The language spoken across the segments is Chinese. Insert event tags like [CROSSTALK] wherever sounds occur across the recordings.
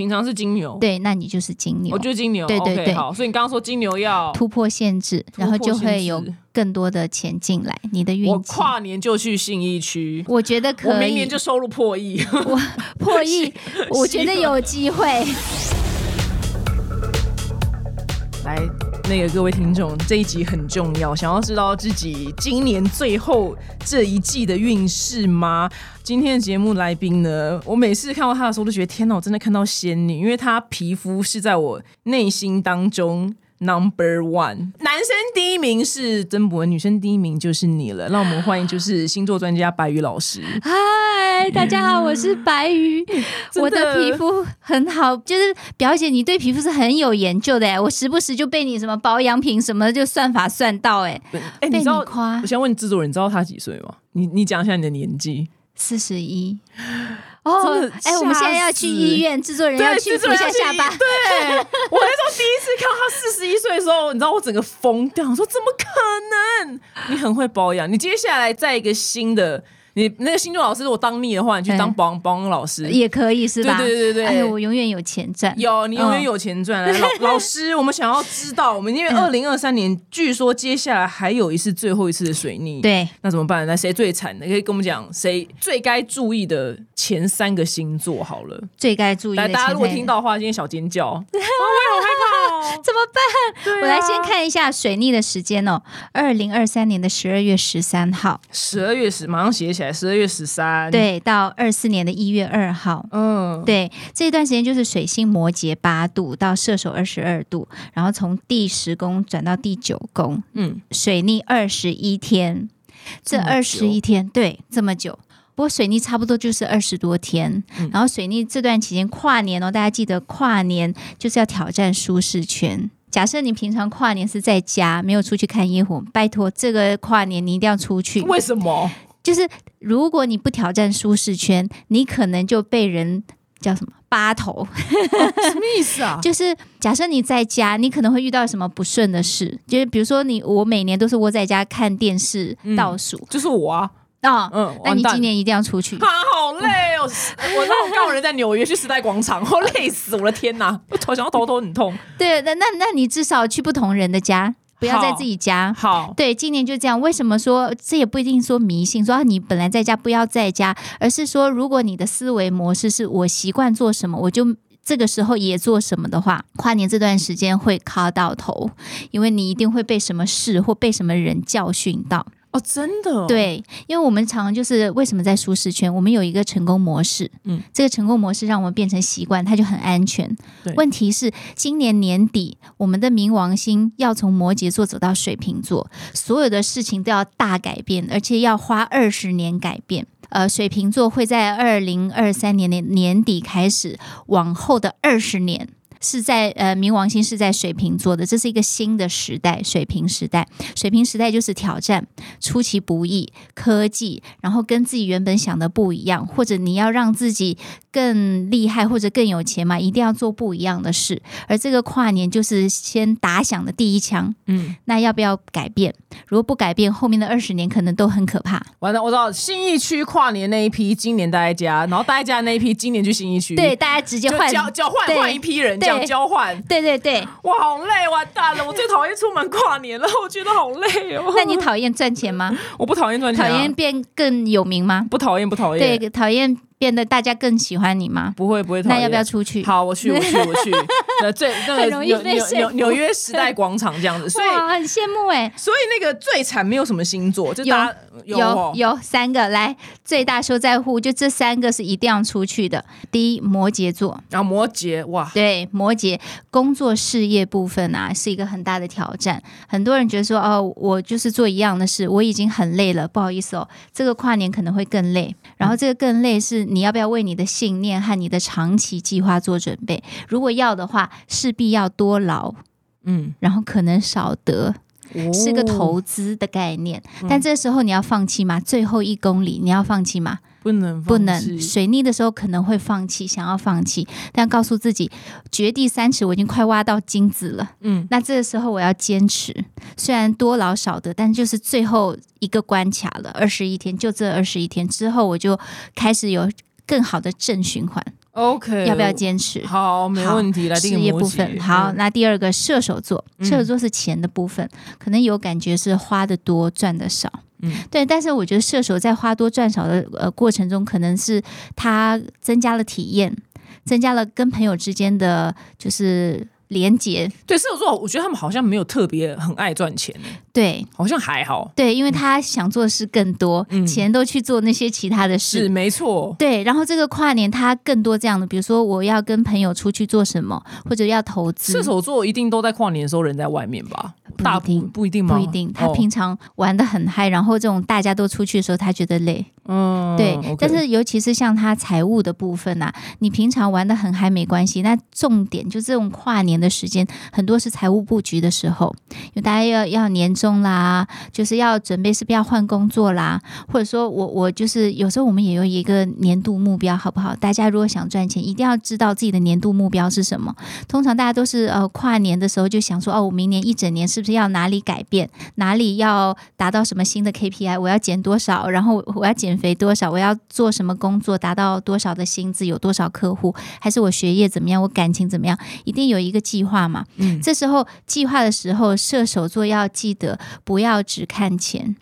平常是金牛，对，那你就是金牛我，就是金牛。对对对好，所以你刚刚说金牛要突破限制，然后就会有更多的钱进来，你的运气。跨年就去信义区，我觉得可以明年就收入破亿。我破亿，[LAUGHS] 我觉得有机会。来，那个各位听众，这一集很重要，想要知道自己今年最后这一季的运势吗？今天的节目来宾呢，我每次看到他的时候，都觉得天哪，我真的看到仙女，因为她皮肤是在我内心当中。Number one，男生第一名是曾博文，女生第一名就是你了。让我们欢迎就是星座专家白宇老师。嗨，大家好，我是白宇，的我的皮肤很好，就是表姐，你对皮肤是很有研究的哎，我时不时就被你什么保养品什么就算法算到哎，哎、你被知道你夸我想问制作人，你知道他几岁吗？你你讲一下你的年纪。四十一。哦哎，我们现在要去医院，制作人要去制作服人要去医下下巴。对，我那时候第一次看到他四十一岁的时候，你知道我整个疯掉，我说怎么可能？你很会保养，你接下来在一个新的，你那个星座老师，如果当腻的话，你去当嗯保养保养老师。也可以是吧？对对对对对哎呦，我永远有钱赚。有，你永远嗯有钱赚。[LAUGHS] 来，老老师，我们想要知道，我们因为二零二三年，据说接下来还有一次最后一次的水逆，，对，那怎么办？那谁最惨的？可以跟我们讲，谁最该注意的前三个星座好了。最该注意的来，大家如果听到的话，今天小尖叫，[LAUGHS] 哦我也好害怕哦。怎么办？啊我来先看一下水逆的时间哦，二零二三年的十二月十三号，十二月十，马上写起来。十二月十三，，对，到二四年的一月二号。嗯，对，这段时间就是水星摩羯八度到射手二十二度，然后从第十宫转到第九宫，嗯，水逆二十一天。这二十一天，对，这么久。不过水逆差不多就是二十多天，嗯然后水逆这段期间跨年哦，大家记得跨年就是要挑战舒适圈。假设你平常跨年是在家，没有出去看烟火，拜托这个跨年你一定要出去。为什么？就是如果你不挑战舒适圈，你可能就被人叫什么八头。什么意思啊？[LAUGHS] 就是假设你在家，你可能会遇到什么不顺的事，就是比如说你我每年都是窝在家看电视嗯倒数就是我啊，哦，嗯，那你今年一定要出去。[LAUGHS] 啊，好累哦！[LAUGHS] 我让我刚好人在纽约去时代广场，我累死我的天哪！我头想要头头很痛。对，那那那你至少去不同人的家，不要在自己家。好，对，今年就这样。为什么说这也不一定说迷信，说、啊、你本来在家不要在家，而是说如果你的思维模式是我习惯做什么，我就。这个时候也做什么的话，跨年这段时间会卡到头，因为你一定会被什么事或被什么人教训到。哦，真的、哦，，对，因为我们常常就是为什么在舒适圈，我们有一个成功模式，嗯嗯，这个成功模式让我们变成习惯，它就很安全。问题是今年年底，我们的冥王星要从摩羯座走到水瓶座，所有的事情都要大改变，而且要花二十年改变。呃，水瓶座会在二零二三年的年底开始，往后的二十年。是在呃，冥王星是在水瓶座的，这是一个新的时代，水瓶时代。水瓶时代就是挑战，出其不意，科技，然后跟自己原本想的不一样，或者你要让自己更厉害或者更有钱嘛，一定要做不一样的事。而这个跨年就是先打响的第一枪，嗯，那要不要改变？如果不改变，后面的二十年可能都很可怕。完了，我知道新义区跨年那一批今年待在家，然后待在家那一批今年去新义区，对，，大家直接换，交交换换一批人，这样交换。对对对。哇，好累，完蛋了！我最讨厌出门跨年了，我觉得好累哦。那你讨厌赚钱吗？[LAUGHS] 我不讨厌赚钱、啊，讨厌变更有名吗？不讨厌不讨厌，对，讨厌变得大家更喜欢你吗？不会不会。那要不要出去？好，我去，我去，我去。[LAUGHS] 那，最那个很容易纽纽被说服纽纽约时代广场这样子，[LAUGHS] 所以，很羡慕哎。所以那个最惨没有什么星座，就有有有三个来，最大受在乎，就这三个是一定要出去的。第一，摩羯座，然后摩羯哇，对摩羯工作事业部分啊是一个很大的挑战。很多人觉得说，哦，我就是做一样的事，我已经很累了，不好意思哦，这个跨年可能会更累。然后这个更累是你要不要为你的信念和你的长期计划做准备？如果要的话，势必要多劳，嗯，然后可能少得。是个哦投资的概念，但这时候你要放弃吗？最后一公里你要放弃吗？不能不能。水逆的时候可能会放弃，想要放弃，但告诉自己，掘地三尺，我已经快挖到金子了。嗯，那这个时候我要坚持，虽然多劳少得，但就是最后一个关卡了，二十一天，就这二十一天之后，我就开始有更好的正循环。OK，要不要坚持？好，没问题，来事业部分。好，那第二个射手座，射手座是钱的部分，可能有感觉是花的多，赚的少。嗯，对，但是我觉得射手在花多赚少的呃过程中，可能是他增加了体验，增加了跟朋友之间的就是。连接对射手座，我觉得他们好像没有特别很爱赚钱对，好像还好。对，因为他想做的事更多，钱都去做那些其他的事。是没错。对，然后这个跨年他更多这样的，比如说我要跟朋友出去做什么，或者要投资。射手座一定都在跨年的时候人在外面吧？不一定，不一定吗？不一定。他平常玩的很嗨，然后这种大家都出去的时候，他觉得累。嗯，对。但是尤其是像他财务的部分呐，你平常玩的很嗨没关系，那重点就这种跨年的时间。很多是财务布局的时候，因为大家要要年终啦，就是要准备是不是要换工作啦，或者说我我就是有时候我们也有一个年度目标，好不好？大家如果想赚钱，一定要知道自己的年度目标是什么。通常大家都是呃跨年的时候就想说，哦，我明年一整年是不是要哪里改变，哪里要达到什么新的 KPI，我要减多少，然后我要减肥多少，我要做什么工作，达到多少的薪资，有多少客户，还是我学业怎么样，我感情怎么样，一定有一个计划嘛。嗯，这时候计划的时候，射手座要记得不要只看钱，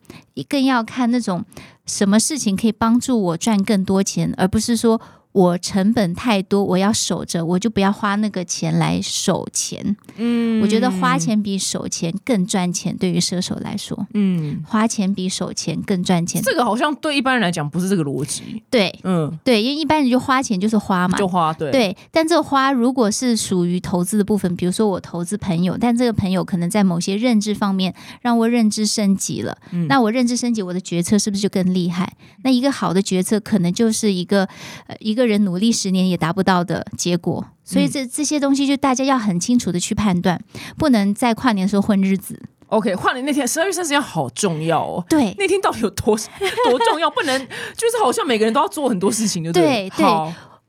更要看那种什么事情可以帮助我赚更多钱，而不是说。我成本太多，我要守着，我就不要花那个钱来守钱。嗯，我觉得花钱比守钱更赚钱。对于射手来说，嗯，花钱比守钱更赚钱。这个好像对一般人来讲不是这个逻辑。对，嗯，对，因为一般人就花钱就是花嘛，就花。对，对。但这个花如果是属于投资的部分，比如说我投资朋友，但这个朋友可能在某些认知方面让我认知升级了，嗯那我认知升级，我的决策是不是就更厉害？那一个好的决策可能就是一个呃一个。人努力十年也达不到的结果，所以这这些东西就大家要很清楚的去判断，不能在跨年的时候混日子。OK，跨年那天十二月三十天好重要哦。对，那天到底有多多重要？不能就是好像每个人都要做很多事情，就对对。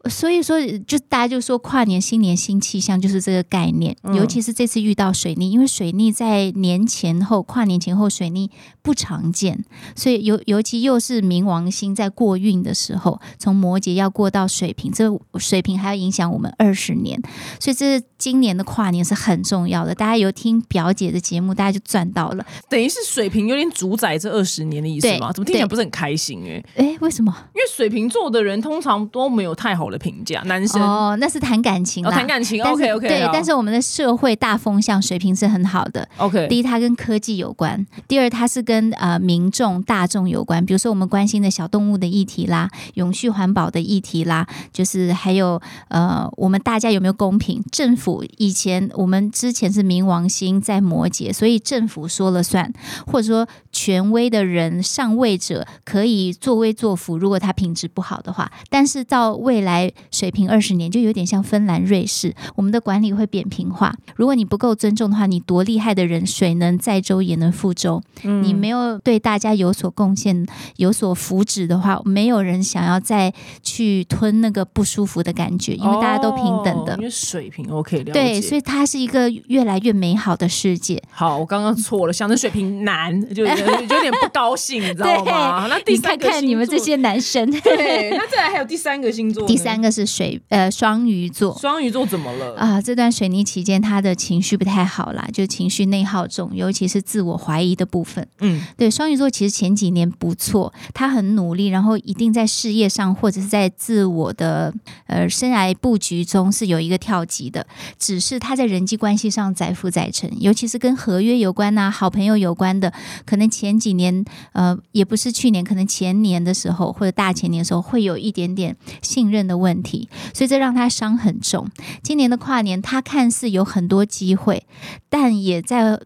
所以说，就大家就说跨年新年新气象，就是这个概念。尤其是这次遇到水逆，因为水逆在年前后、跨年前后水逆不常见，所以尤尤其又是冥王星在过运的时候，从摩羯要过到水瓶，这水瓶还要影响我们二十年，所以这今年的跨年是很重要的。大家有听表姐的节目，大家就赚到了。等于是水瓶有点主宰这二十年的意思吗？怎么听起来不是很开心？哎哎，为什么？因为水瓶座的人通常都没有太好的评价，男生哦，那是谈感情，谈感情，OK OK，对，但是我们的社会大风向，水平是很好的，OK。第一，它跟科技有关；第二，它是跟呃民众大众有关，比如说我们关心的小动物的议题啦，永续环保的议题啦，就是还有呃，我们大家有没有公平？政府以前我们之前是冥王星在摩羯，所以政府说了算，或者说权威的人上位者可以作威作福，如果他品质不好的话，但是到未来。水平二十年就有点像芬兰、瑞士，我们的管理会扁平化。如果你不够尊重的话，你多厉害的人，水能载舟也能覆舟。你没有对大家有所贡献、有所福祉的话，没有人想要再去吞那个不舒服的感觉，因为大家都平等的。因为水平 OK 了对，所以它是一个越来越美好的世界。好，我刚刚错了，想着水平难，就有点不高兴，你知道吗？[LAUGHS] 那第三个看你们这些男生，对，那再来还有第三个星座，第三个是。水呃双鱼座，双鱼座怎么了啊？这段水泥期间，他的情绪不太好啦，就情绪内耗重，尤其是自我怀疑的部分。嗯，对，双鱼座其实前几年不错，他很努力，然后一定在事业上或者是在自我的呃生涯布局中是有一个跳级的，只是他在人际关系上载浮载沉，尤其是跟合约有关呐、好朋友有关的，可能前几年呃也不是去年，可能前年的时候或者大前年的时候会有一点点信任的问题。所以这让他伤很重。今年的跨年，他看似有很多机会，但也在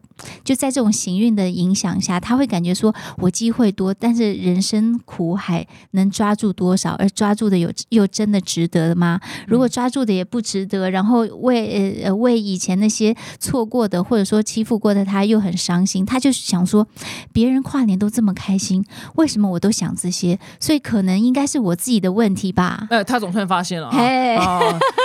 就在这种行运的影响下，他会感觉说：我机会多，但是人生苦海能抓住多少？而抓住的有又真的值得吗？如果抓住的也不值得，然后为呃为以前那些错过的或者说欺负过的他又很伤心，他就想说：别人跨年都这么开心，为什么我都想这些？所以可能应该是我自己的问题吧？呃，他总算发现了。哎，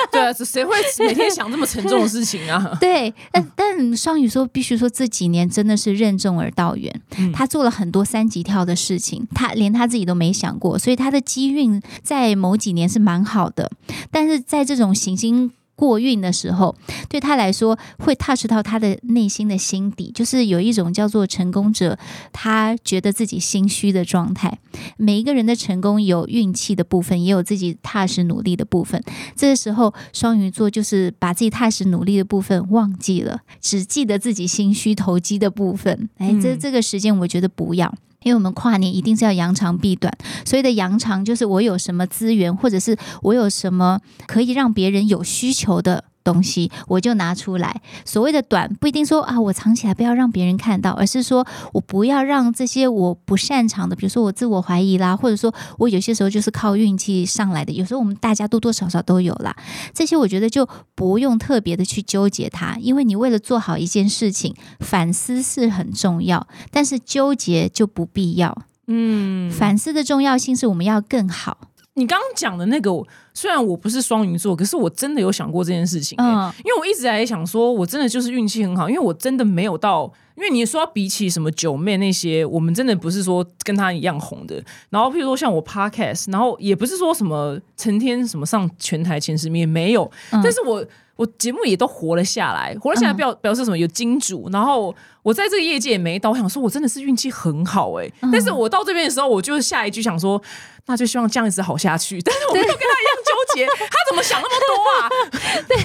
[LAUGHS] 对啊，谁会每天想这么沉重的事情啊？[LAUGHS] 对，但但双鱼说必须说，这几年真的是任重而道远，嗯他做了很多三级跳的事情，他连他自己都没想过，所以他的机运在某几年是蛮好的，但是在这种行星。过运的时候，对他来说会 touch 到他的内心的心底，就是有一种叫做成功者，他觉得自己心虚的状态。每一个人的成功有运气的部分，也有自己踏实努力的部分。这个时候，双鱼座就是把自己踏实努力的部分忘记了，只记得自己心虚投机的部分。哎，这嗯这个时间我觉得不要。因为我们跨年一定是要扬长避短，所以的扬长就是我有什么资源，或者是我有什么可以让别人有需求的东西，我就拿出来。所谓的短，不一定说啊我藏起来不要让别人看到，而是说我不要让这些我不擅长的，比如说我自我怀疑啦，或者说我有些时候就是靠运气上来的，有时候我们大家多多少少都有啦。这些我觉得就不用特别的去纠结它，因为你为了做好一件事情，反思是很重要，但是纠结就不必要。嗯，反思的重要性是我们要更好。你刚刚讲的那个，虽然我不是双鱼座，可是我真的有想过这件事情、欸。嗯，因为我一直在想说，我真的就是运气很好，因为我真的没有到，因为你说比起什么九妹那些，我们真的不是说跟她一样红的。然后譬如说像我 podcast，然后也不是说什么成天什么上全台前十名也没有，嗯但是我我节目也都活了下来，活了下来嗯表表示什么有金主，然后我在这个业界也没到，我想说我真的是运气很好哎、嗯但是我到这边的时候，我就是下一句想说，那就希望这样子好下去，但是我没有跟他一样纠结，他怎么想那么多啊？[LAUGHS] 对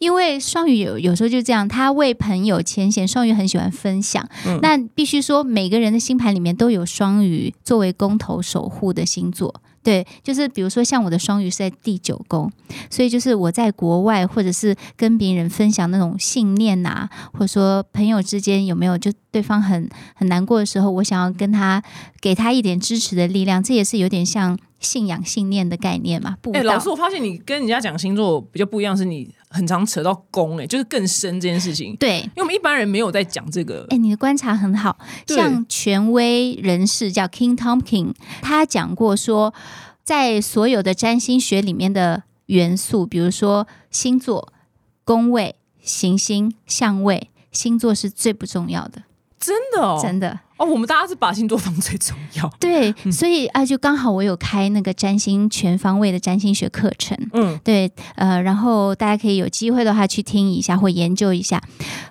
因为双鱼有有时候就这样，他为朋友牵线，双鱼很喜欢分享。嗯那必须说，每个人的星盘里面都有双鱼作为公头守护的星座。对，就是比如说像我的双鱼是在第九宫，所以就是我在国外或者是跟别人分享那种信念呐、或者说朋友之间有没有就对方很很难过的时候，我想要跟他给他一点支持的力量，这也是有点像信仰信念的概念嘛。布哎、道。老师，我发现你跟人家讲星座比较不一样，是你很常扯到宫，哎，就是更深这件事情。对，因为我们一般人没有在讲这个哎，，你的观察很好。像权威人士叫 King Tompkin，他讲过说，在所有的占星学里面的元素，比如说星座、宫位、行星、相位，星座是最不重要的，真的哦，真的。哦，我们大家是把星座放最重要。[LAUGHS] 对，所以啊，就刚好我有开那个占星全方位的占星学课程。嗯，对，呃，然后大家可以有机会的话去听一下或研究一下，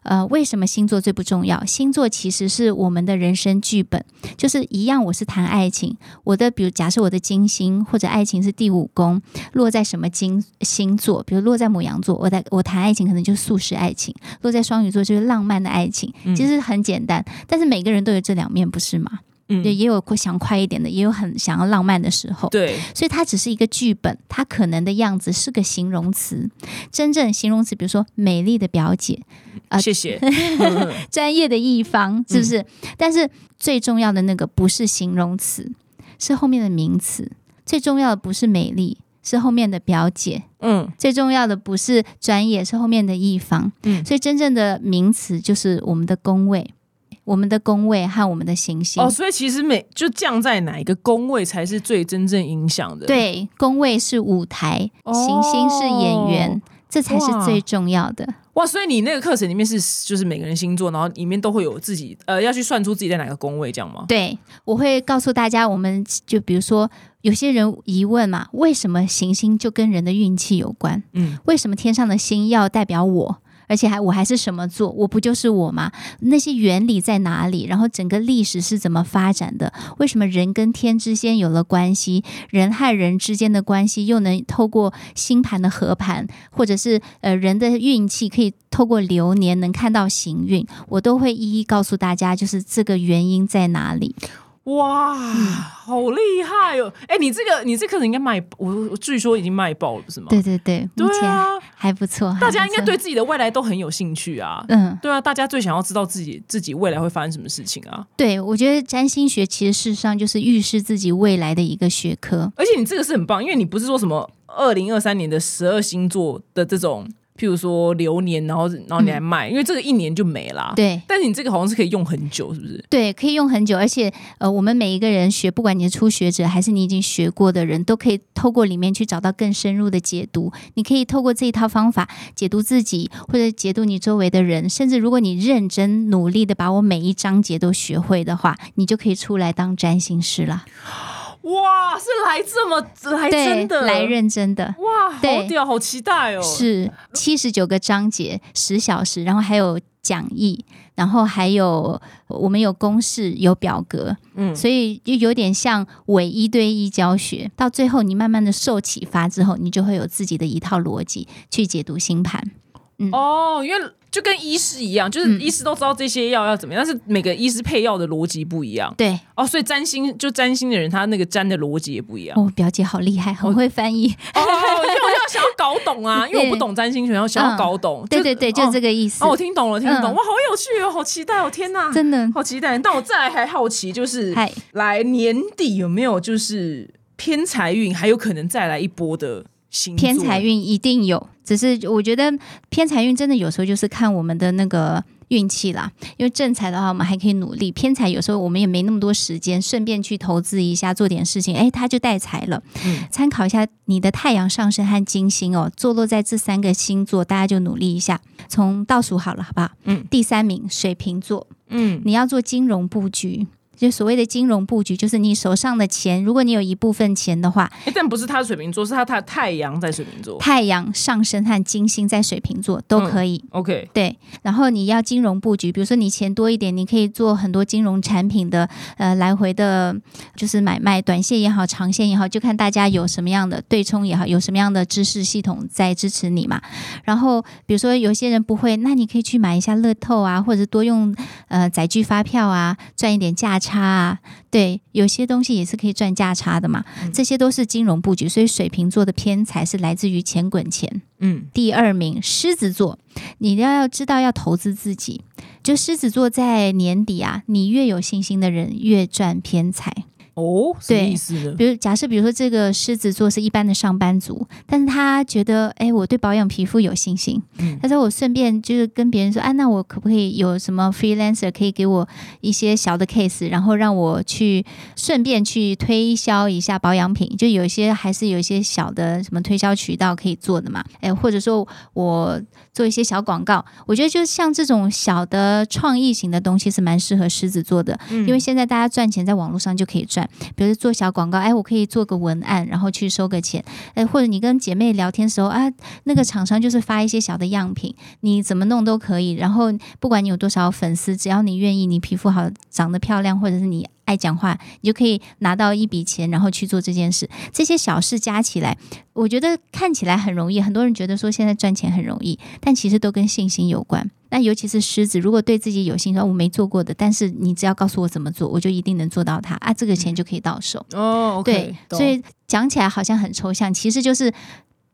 呃，为什么星座最不重要？星座其实是我们的人生剧本，就是一样。我是谈爱情，我的比如假设我的金星或者爱情是第五宫，落在什么金星座？比如落在母羊座，我在我谈爱情可能就是素食爱情；落在双鱼座就是浪漫的爱情。嗯其实很简单，但是每个人都有这两面，不是吗？嗯对，也有想快一点的，也有很想要浪漫的时候。对，所以它只是一个剧本，它可能的样子是个形容词。真正形容词，比如说美丽的表姐、啊谢谢。嗯 [LAUGHS] 专业的一方，是不是？但是最重要的那个不是形容词，是后面的名词。最重要的不是美丽，是后面的表姐。嗯最重要的不是专业，是后面的一方。嗯，所以真正的名词就是我们的工位。我们的宫位和我们的行星，哦，所以其实每就降在哪一个宫位才是最真正影响的。，对，宫位是舞台，哦行星是演员，这才是最重要的。哇，所以你那个课程里面是就是每个人星座，然后里面都会有自己呃要去算出自己在哪个宫位，这样吗？对，我会告诉大家，我们就比如说，有些人疑问嘛，为什么行星就跟人的运气有关？嗯，为什么天上的星要代表我？而且还我还是什么座？我不就是我吗？那些原理在哪里？然后整个历史是怎么发展的？为什么人跟天之间有了关系？人和人之间的关系又能透过星盘的合盘，或者是呃人的运气可以透过流年能看到行运？我都会一一告诉大家，就是这个原因在哪里。哇，好厉害哦！哎，你这个你这课程应该卖，我我据说已经卖爆了，不是吗？对对对，目前对啊，还不错。大家应该对自己的未来都很有兴趣啊。嗯，对啊，大家最想要知道自己自己未来会发生什么事情啊！对，我觉得占星学其实事实上就是预示自己未来的一个学科。而且你这个是很棒，因为你不是说什么二零二三年的十二星座的这种譬如说流年，然后然后你来卖，因为这个一年就没啦。对但是你这个好像是可以用很久，是不是？对，可以用很久，而且呃，我们每一个人学，不管你是初学者还是你已经学过的人，都可以透过里面去找到更深入的解读。你可以透过这一套方法解读自己，或者解读你周围的人，甚至如果你认真努力的把我每一章节都学会的话，你就可以出来当占星师了。哇，是来这么来真，的来认真的。哇，好对屌，好期待哦！是七十九个章节，十小时，然后还有讲义，然后还有我们有公式、有表格，嗯所以就有点像伪一对一教学。到最后，你慢慢的受启发之后，你就会有自己的一套逻辑去解读星盘。嗯哦，因为就跟医师一样，就是嗯医师都知道这些药要怎么样，但是每个医师配药的逻辑不一样。对，哦，所以占星就占星的人，他那个占的逻辑也不一样。哦，表姐好厉害，很会翻译。哦，因为我要想要搞懂啊，[LAUGHS] 因为我不懂占星学，然后想要搞懂。对对对，就这个。意思。哦，我听懂了，听懂，嗯哇，好有趣哦，好期待哦，天哪，真的，好期待。但我再来还好奇，就是嗨，来年底有没有就是偏财运，还有可能再来一波的星偏财运一定有，只是我觉得偏财运真的有时候就是看我们的那个运气啦。因为正财的话，我们还可以努力；偏财有时候我们也没那么多时间，顺便去投资一下，做点事情，哎，它就带财了。嗯参考一下你的太阳上升和金星哦，坐落在这三个星座，大家就努力一下。从倒数好了，好不好？嗯第三名水瓶座，嗯你要做金融布局。就所谓的金融布局，就是你手上的钱，如果你有一部分钱的话，诶但不是他的水瓶座，是他他的太阳在水瓶座。太阳上升和金星在水瓶座都可以。OK，对，然后你要金融布局，比如说你钱多一点，你可以做很多金融产品的呃来回的，就是买卖，短线也好，长线也好，就看大家有什么样的对冲也好，有什么样的知识系统在支持你嘛。然后比如说有些人不会，那你可以去买一下乐透啊，或者多用呃载具发票啊，赚一点价差啊。对，有些东西也是可以赚价差的嘛，这些都是金融布局。所以水瓶座的偏财是来自于钱滚钱。嗯，第二名狮子座，你要要知道要投资自己。就狮子座在年底啊，你越有信心的人越赚偏财。哦，什么对意思呢？比如假设，比如说这个狮子座是一般的上班族，但是他觉得，哎，我对保养皮肤有信心，嗯。他说我顺便就是跟别人说，啊，那我可不可以有什么 freelancer 可以给我一些小的 case，然后让我去顺便去推销一下保养品，就有一些还是有一些小的什么推销渠道可以做的嘛，哎，或者说我做一些小广告，我觉得就像这种小的创意型的东西是蛮适合狮子座的，嗯因为现在大家赚钱在网络上就可以赚。比如做小广告，哎，我可以做个文案，然后去收个钱，哎，或者你跟姐妹聊天的时候啊，那个厂商就是发一些小的样品，你怎么弄都可以。然后不管你有多少粉丝，只要你愿意，你皮肤好、长得漂亮，或者是你爱讲话，你就可以拿到一笔钱，然后去做这件事。这些小事加起来，我觉得看起来很容易，很多人觉得说现在赚钱很容易，但其实都跟信心有关。那尤其是狮子，如果对自己有信心，我没做过的，但是你只要告诉我怎么做，我就一定能做到它啊，这个钱就可以到手。哦对，所以讲起来好像很抽象，其实就是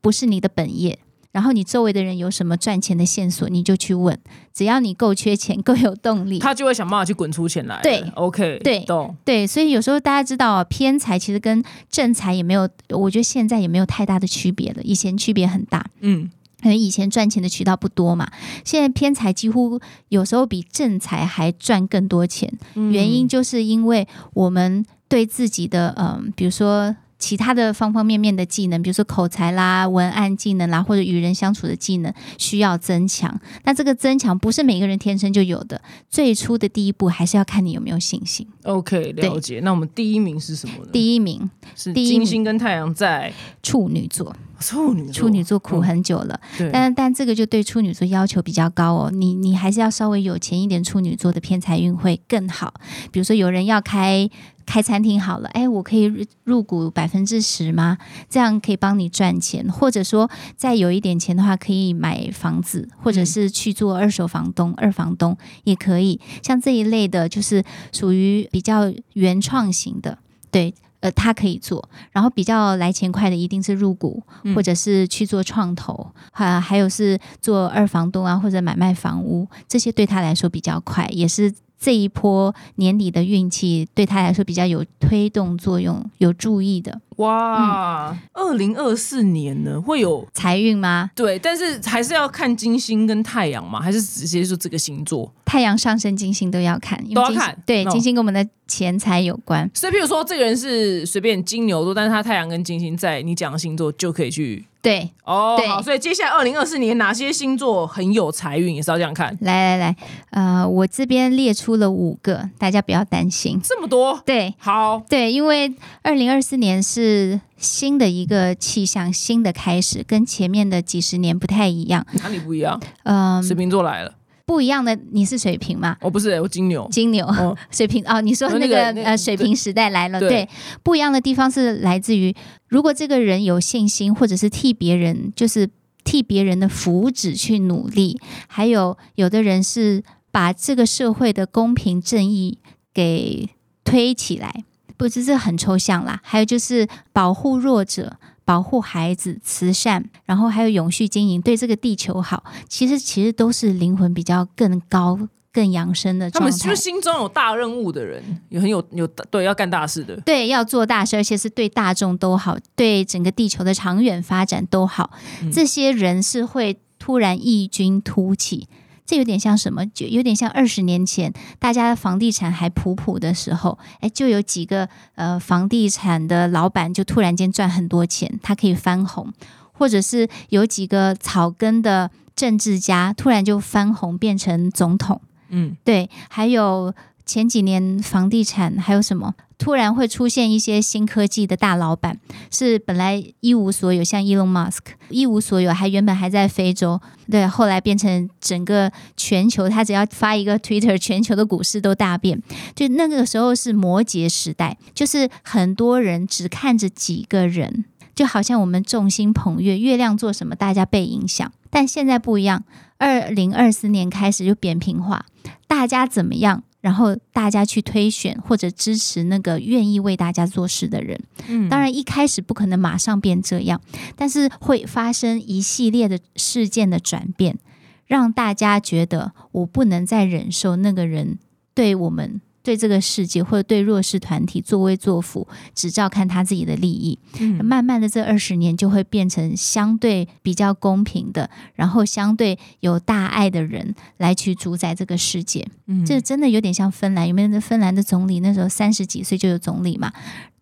不是你的本业。然后你周围的人有什么赚钱的线索，你就去问。只要你够缺钱，[LAUGHS] 够有动力，他就会想办法去滚出钱来了。对，OK，对懂。对。所以有时候大家知道啊，偏财其实跟正财也没有，我觉得现在也没有太大的区别了。以前区别很大，嗯，可能以前赚钱的渠道不多嘛，现在偏财几乎有时候比正财还赚更多钱。嗯原因就是因为我们对自己的嗯，比如说。其他的方方面面的技能，比如说口才啦、文案技能啦，或者与人相处的技能，需要增强。那这个增强不是每个人天生就有的，最初的第一步还是要看你有没有信心。OK 了解。那我们第一名是什么呢？第一名，是金星跟太阳在处女座，处女座，处女座苦嗯很久了，对，但但这个就对处女座要求比较高哦，你你还是要稍微有钱一点，处女座的偏财运会更好。比如说有人要开开餐厅好了，哎，我可以入入股百分之十吗？这样可以帮你赚钱，或者说再有一点钱的话，可以买房子，或者是去做二手房东、二房东也可以。像这一类的，就是属于比较原创型的，对。呃，他可以做，然后比较来钱快的一定是入股，嗯或者是去做创投，还、还有是做二房东啊，或者买卖房屋，这些对他来说比较快，也是这一波年底的运气对他来说比较有推动作用、有注意的哇，二零二四年呢会有财运吗？对，但是还是要看金星跟太阳嘛，还是直接说这个星座？太阳上升、金星都要看，都要看对，哦金星跟我们的钱财有关。所以，譬如说这个人是随便金牛座，但是他太阳跟金星在你讲的星座就可以去对，哦。对好，所以接下来二零二四年哪些星座很有财运，也是要这样看。来来来，呃，我这边列出了五个，大家不要担心。这么多，对好，对，因为二零二四年是新的一个气象，新的开始，跟前面的几十年不太一样。哪里不一样？嗯、水瓶座来了，不一样的，你是水瓶吗？我不是，我金牛。金牛、哦 [LAUGHS] 水瓶哦，你说哦那那个呃水瓶时代来了，对对，不一样的地方是来自于，如果这个人有信心，或者是替别人，就是替别人的福祉去努力，还有有的人是把这个社会的公平正义给推起来，不，这是很抽象啦。还有就是保护弱者。保护孩子、慈善，然后还有永续经营，对这个地球好，其实其实都是灵魂比较更高、更养生的状态他们就是。心中有大任务的人，有很有有对要干大事的？对，要做大事，而且是对大众都好，对整个地球的长远发展都好。嗯这些人是会突然异军突起，这有点像什么？就有点像二十年前大家房地产还普普的时候，哎，就有几个呃房地产的老板就突然间赚很多钱，他可以翻红，或者是有几个草根的政治家突然就翻红变成总统。嗯，对，还有前几年房地产还有什么？突然会出现一些新科技的大老板，是本来一无所有，像 Elon Musk 一无所有，还原本还在非洲，对，后来变成整个全球，他只要发一个 Twitter，全球的股市都大变。就那个时候是摩羯时代，就是很多人只看着几个人，就好像我们众星捧月，月亮做什么，大家被影响。但现在不一样，二零二四年开始就扁平化，大家怎么样，然后大家去推选或者支持那个愿意为大家做事的人。嗯当然一开始不可能马上变这样，但是会发生一系列的事件的转变，让大家觉得我不能再忍受那个人对我们。对这个世界或者对弱势团体作威作福，只照看他自己的利益，嗯慢慢的这二十年就会变成相对比较公平的，然后相对有大爱的人来去主宰这个世界。嗯这真的有点像芬兰，有没有？那芬兰的总理那时候三十几岁就有总理嘛？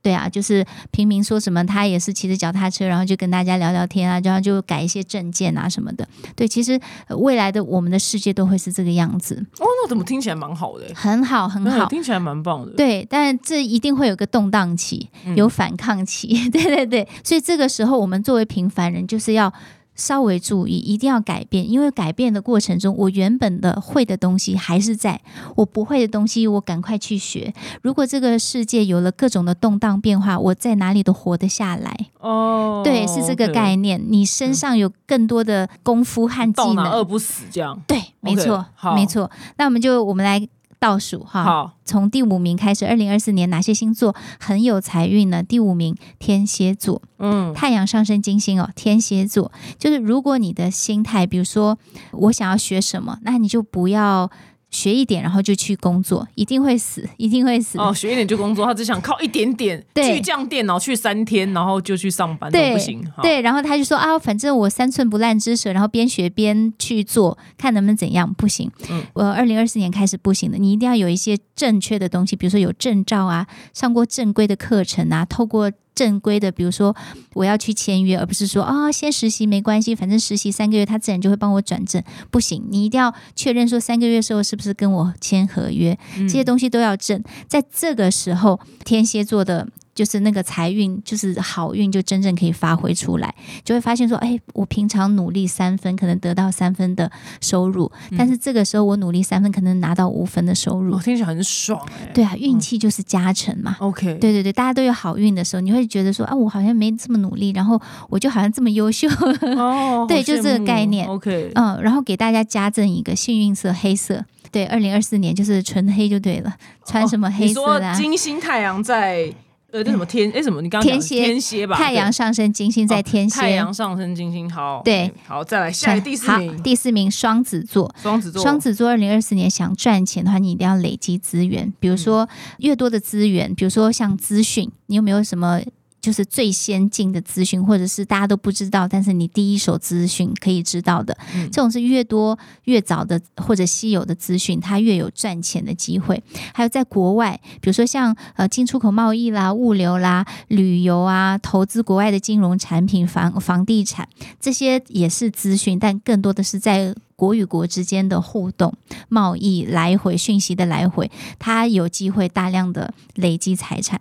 对啊，就是平民说什么，他也是骑着脚踏车，然后就跟大家聊聊天啊，然后就改一些证件啊什么的。对，其实呃未来的我们的世界都会是这个样子，哦，那怎么听起来蛮好的？很好，很好。嗯听起来蛮棒的。对，但这一定会有个动荡期，嗯有反抗期，[LAUGHS] 对对对，所以这个时候我们作为平凡人，就是要稍微注意，一定要改变，因为改变的过程中，我原本的会的东西还是在，我不会的东西，我赶快去学。如果这个世界有了各种的动荡变化，我在哪里都活得下来。哦，对，是这个概念。你身上有更多的功夫和技能，饿不死这样。对，没错，好没错。那我们就我们来倒数哈。好，从第五名开始，二零二四年哪些星座很有财运呢？第五名天蝎座，嗯，太阳上升金星哦，天蝎座就是如果你的心态，比如说我想要学什么，那你就不要学一点，然后就去工作，一定会死，一定会死。哦，学一点就工作，他只想靠一点点对巨匠电脑去三天，然后就去上班，对不行。对，然后他就说啊，反正我三寸不烂之舌，然后边学边去做，看能不能怎样，不行。嗯我二零二四年开始不行的，你一定要有一些正确的东西，比如说有证照啊，上过正规的课程啊，透过正规的，比如说我要去签约，而不是说啊先实习没关系，反正实习三个月他自然就会帮我转正。不行，你一定要确认说三个月之后是不是跟我签合约，嗯这些东西都要证。在这个时候，天蝎座的。就是那个财运，就是好运，就真正可以发挥出来，就会发现说，哎，我平常努力三分，可能得到三分的收入，但是这个时候我努力三分，可能拿到五分的收入哦，。听起来很爽哎。对啊，运气就是加成嘛。，OK，对对对，大家都有好运的时候，你会觉得说啊，我好像没这么努力，然后我就好像这么优秀，哦，[LAUGHS] 对就这个概念 OK，嗯，然后给大家加赠一个幸运色黑色。对，二零二四年就是纯黑就对了，穿什么黑哦你说？金星太阳在呃，这什么天？哎，什么？你刚刚讲天蝎天蝎吧？太阳上升金星在哦天蝎，太阳上升金星好。对好，再来下一个第四好名，第四名双子座。双子座。双子座二零二四年想赚钱的话，你一定要累积资源，比如说越多的资源，比如说像资讯，你有没有什么？就是最先进的资讯，或者是大家都不知道，但是你第一手资讯可以知道的，嗯这种是越多越早的或者稀有的资讯，它越有赚钱的机会。还有在国外，比如说像呃进出口贸易啦、物流啦、旅游啊、投资国外的金融产品、房房地产，这些也是资讯，但更多的是在国与国之间的互动、贸易来回、讯息的来回，它有机会大量的累积财产。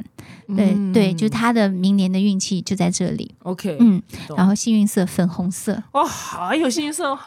对、嗯对，就是他的明年的运气就在这里。OK，嗯，然后幸运色粉红色，哇，好有幸运色哦。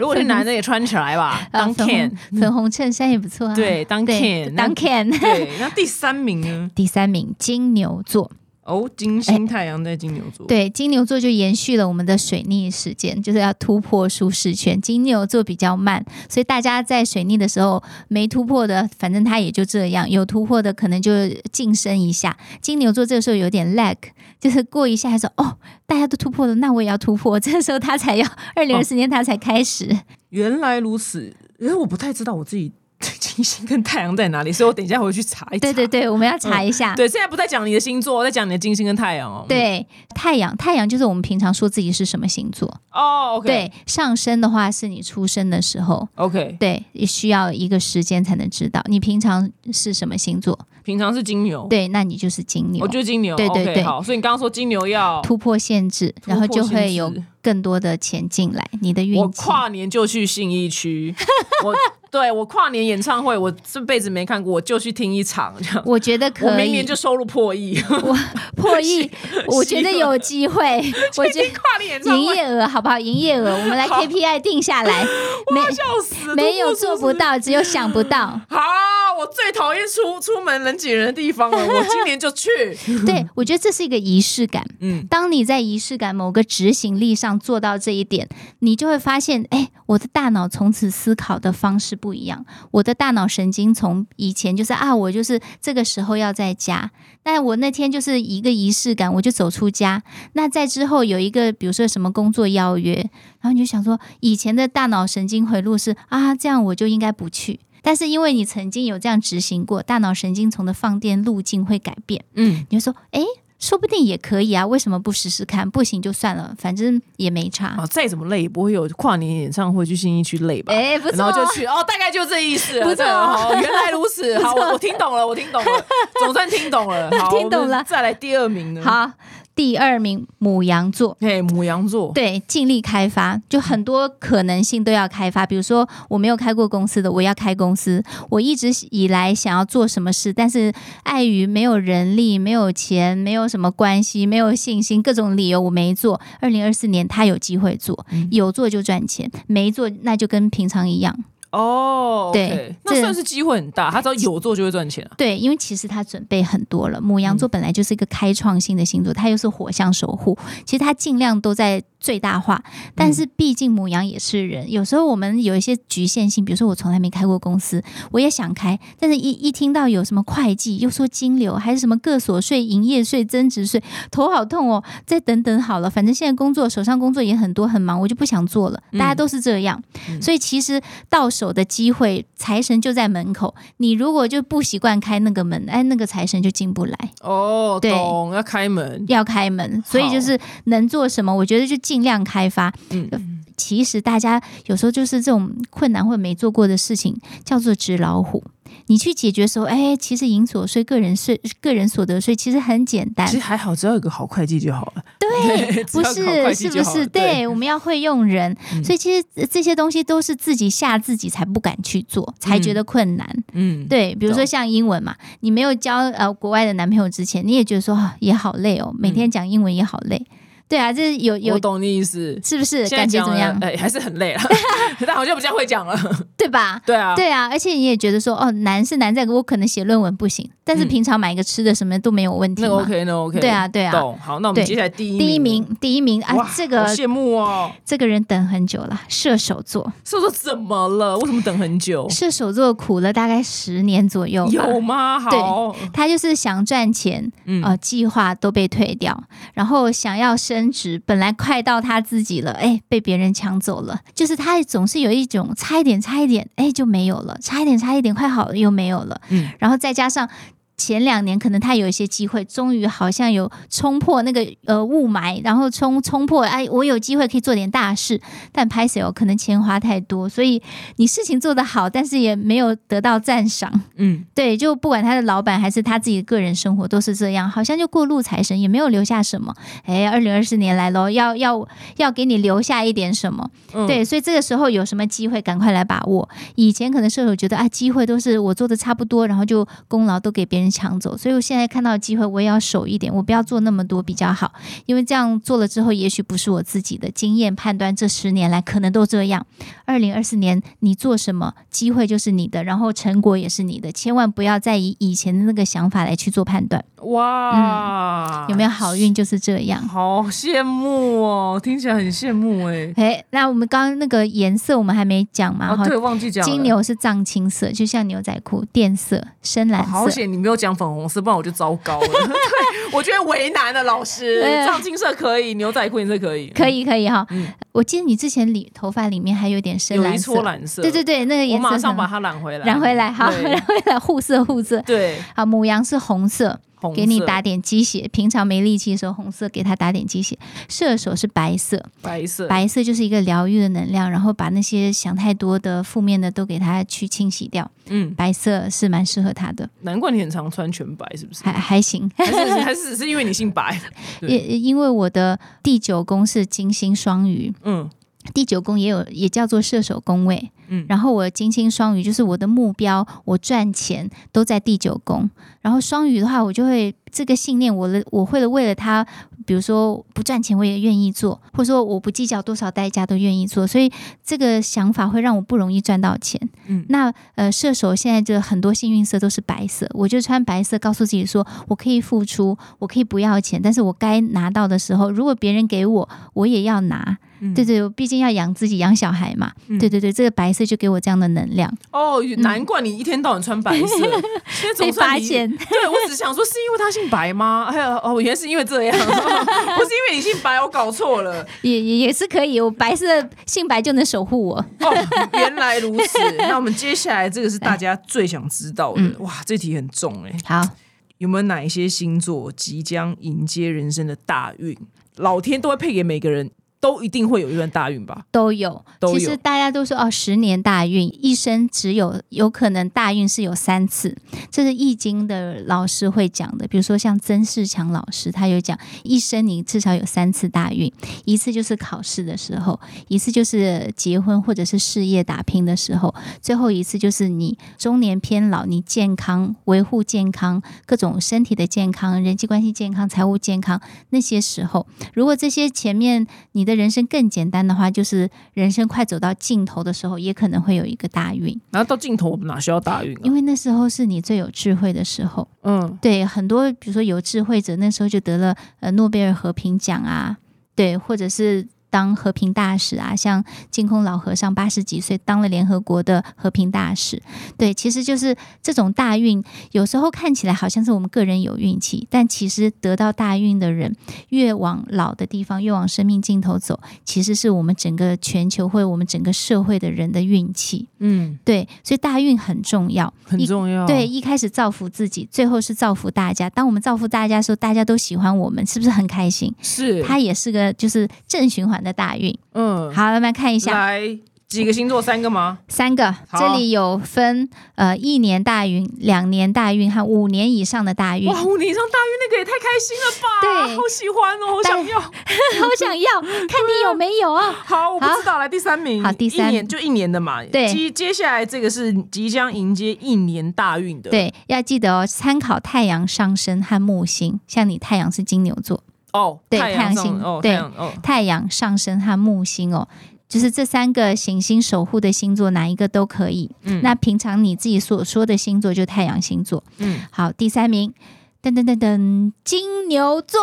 如果是男的也穿起来吧，当 can 红。粉红衬衫也不错啊。对，当对 can，当 can。对，那第三名呢？[LAUGHS] 第三名金牛座，哦，金星太阳在金牛座。，对金牛座就延续了我们的水逆时间，就是要突破舒适圈。金牛座比较慢，所以大家在水逆的时候没突破的，反正他也就这样；有突破的，可能就晋升一下。金牛座这个时候有点 lag，就是过一下还说哦，大家都突破了，那我也要突破。这个时候他才要 [LAUGHS] 二零二四年他才开始。原来如此。因为我不太知道我自己金星跟太阳在哪里，所以我等一下回去查一查。对对对，我们要查一下。对，现在不在讲你的星座，在讲你的金星跟太阳哦。对，太阳，太阳就是我们平常说自己是什么星座。哦，OK，对，上升的话是你出生的时候，，OK，对，也需要一个时间才能知道你平常是什么星座。平常是金牛，对，那你就是金牛我，就是金牛。对对对好，所以你刚刚说金牛要突破限制，然后就会有更多的钱进来，你的运我气。跨年就去信义区，[LAUGHS] 我对我跨年演唱会，我这辈子没看过，我就去听一场，这样。我觉得可以明年就收入破亿，我 [LAUGHS] 破亿，我觉得有机会。[LAUGHS] 我觉得跨年演唱会，营业额好不好？营业额，我们来 KPI 定下来，[LAUGHS] 没笑死，没有做不到，只有想不到。好，我最讨厌出出门人挤人的地方了，我今年就去。[LAUGHS] 对，我觉得这是一个仪式感。嗯，当你在仪式感某个执行力上做到这一点，你就会发现，哎，我的大脑从此思考的方式不一样。我的大脑神经从以前就是啊，我就是这个时候要在家，但我那天就是一个仪式感，我就走出家。那在之后有一个，比如说什么工作邀约，然后你就想说，以前的大脑神经回路是啊，这样我就应该不去。但是因为你曾经有这样执行过，大脑神经丛的放电路径会改变。嗯，你就说，哎，说不定也可以啊，为什么不试试看？不行就算了，反正也没差。啊，再怎么累也不会有跨年演唱会去新一区累吧？哎，不错，然后就去哦，大概就这意思。[LAUGHS] 不错原来如此。[LAUGHS] 好，我我听懂了，我听懂了，总算听懂了。[LAUGHS] 好，听懂了再来第二名呢？，好。第二名母羊座，嘿，母羊座，对，尽力开发，就很多可能性都要开发。比如说，我没有开过公司的，我要开公司。我一直以来想要做什么事，但是碍于没有人力、没有钱、没有什么关系、没有信心，各种理由我没做。二零二四年他有机会做，有做就赚钱，没做那就跟平常一样。哦，对那算是机会很大。他只要有做就会赚钱啊。对，因为其实他准备很多了。母羊座本来就是一个开创性的星座，它又是火象守护，其实他尽量都在最大化。但是毕竟母羊也是人，有时候我们有一些局限性，比如说我从来没开过公司，我也想开，但是一一听到有什么会计，又说金流，还是什么个所税、营业税、增值税，头好痛哦。再等等好了，反正现在工作手上工作也很多，很忙，我就不想做了。大家都是这样，所以其实到手的机会，财神就在门口。你如果就不习惯开那个门，哎，那个财神就进不来，哦，对懂，要开门。要开门。所以就是能做什么，我觉得就尽量开发。嗯，其实大家有时候就是这种困难或者没做过的事情，叫做纸老虎。你去解决的时候，哎，其实营所税、个人税、个人所得税其实很简单其。实还好，只要有个好会计就好了。对，[LAUGHS] 不是，是不是？对，我们要会用人，嗯所以其实呃这些东西都是自己吓自己才不敢去做，才觉得困难。嗯，对，比如说像英文嘛，你没有交呃国外的男朋友之前，你也觉得说、啊、也好累哦，每天讲英文也好累。对啊，这有有我懂你意思。是不是感觉怎么样？哎，还是很累了，[LAUGHS] 但好像比较会讲了。对吧？对啊，对啊，而且你也觉得说哦，难是难在我可能写论文不行，但是嗯平常买一个吃的什么都没有问题那。OK，那 OK，对啊，对啊。懂。好，那我们接下来第一第一名名，第一名啊，这个好羡慕哦。这个人等很久了，射手座，射手座怎么了？为什么等很久？射手座苦了大概十年左右。有吗？好，他就是想赚钱，嗯呃，计划都被退掉，然后想要升职，本来快到他自己了，哎，被别人抢走了。就是他总是有一种差一点，差一点，哎，就没有了，差一点，差一点，快好了又没有了。嗯然后再加上。前两年可能他有一些机会，终于好像有冲破那个呃雾霾，然后冲冲破，哎，我有机会可以做点大事，但拍谁哦，可能钱花太多，所以你事情做得好，但是也没有得到赞赏。嗯，对，就不管他的老板还是他自己的个人生活都是这样，好像就过路财神，也没有留下什么。哎，二零二四年来喽，要要要给你留下一点什么？嗯对，所以这个时候有什么机会，赶快来把握。以前可能射手觉得啊，机会都是我做的差不多，然后就功劳都给别人抢走，所以我现在看到机会，我也要守一点，我不要做那么多比较好，因为这样做了之后，也许不是我自己的经验判断，这十年来可能都这样。二零二四年你做什么，机会就是你的，然后成果也是你的，千万不要再以以前的那个想法来去做判断。哇，有没有好运就是这样。好羡慕哦，听起来很羡慕哎。哎，那我们刚刚那个颜色我们还没讲嘛？哦，哈、对，忘记讲了金。牛是藏青色，就像牛仔裤，靛色、深蓝哦好色。险你没有讲粉红色，不然我就糟糕了。[LAUGHS] 对，我觉得为难了老师。[LAUGHS] 藏青色可以，牛仔裤颜色可以，可以可以哈、嗯。我记得你之前里头发里面还有点深有一蓝色，撮蓝色。对对对，那个颜色我马上把它染回来，染回来，好，染 [LAUGHS] 回来，护色护色。对，好，母羊是，红色给你打点鸡血。平常没力气的时候，红色给他打点鸡血。射手是白色，白色，白色就是一个疗愈的能量，然后把那些想太多的负面的都给他去清洗掉。嗯，白色是蛮适合他的，难怪你很常穿全白，是不是？还还行。还是还是只是因为你姓白？[LAUGHS] 对也因为我的第九宫是金星双鱼，嗯第九宫也有也叫做射手宫位，嗯然后我金星双鱼就是我的目标，我赚钱都在第九宫。然后双鱼的话，我就会这个信念，我的我会了为了他，比如说不赚钱我也愿意做，或者说我不计较多少代价都愿意做，所以这个想法会让我不容易赚到钱。嗯那呃，射手现在就很多幸运色都是白色，我就穿白色，告诉自己说我可以付出，我可以不要钱，但是我该拿到的时候，如果别人给我，我也要拿。嗯对对，我毕竟要养自己、养小孩嘛。嗯对对对，这个白色就给我这样的能量，哦，难怪你一天到晚穿白色，现在总被算你发现。对，我只想说是因为他姓白吗？[LAUGHS] 哎呀，哦，原来是因为这样，[LAUGHS] 不是因为你姓白，我搞错了。也也也是可以，我白色姓白就能守护我。哦，原来如此。[LAUGHS] 那我们接下来这个是大家最想知道的，嗯哇，这题很重哎、好，有没有哪一些星座即将迎接人生的大运？老天都会配给每个人，都一定会有一段大运吧？都有。都有其实大家都说哦，十年大运，一生只有有可能大运是有三次，这是易经的老师会讲的。比如说像曾仕强老师，他有讲，一生你至少有三次大运，一次就是考试的时候，一次就是结婚或者是事业打拼的时候，最后一次就是你中年偏老，你健康维护健康，各种身体的健康、人际关系健康、财务健康那些时候，如果这些前面你的人生更简单的话，就是人生快走到尽头的时候，也可能会有一个大运，然后到尽头哪需要大运啊？因为那时候是你最有智慧的时候。嗯，对，很多比如说有智慧者，那时候就得了呃诺贝尔和平奖啊，对，或者是。当和平大使啊，像净空老和尚八十几岁当了联合国的和平大使，对，其实就是这种大运，有时候看起来好像是我们个人有运气，但其实得到大运的人，越往老的地方，越往生命尽头走，其实是我们整个全球或我们整个社会的人的运气。嗯，对，所以大运很重要。很重要。对，，一开始造福自己，最后是造福大家。当我们造福大家的时候，大家都喜欢我们，是不是很开心？是它也是个就是正循环的大运。嗯，好，慢慢看一下来几个星座，三个吗？三个，这里有分呃一年大运、两年大运和五年以上的大运。哇，五年以上大运那个也太开心了吧！对好喜欢哦，好想要。[LAUGHS] 好想要 [LAUGHS] 看你有没有啊？好，我不知道，来第三名，好第三一年就一年的嘛。对接接下来这个是即将迎接一年大运的。，对，要记得哦，参考太阳上升和木星。像你太阳是金牛座，哦，对太阳星哦，太对阳哦，太阳上升和木星哦，就是这三个行星守护的星座哪一个都可以。嗯那平常你自己所说的星座就太阳星座。嗯，好，第三名，噔噔噔噔，金牛座，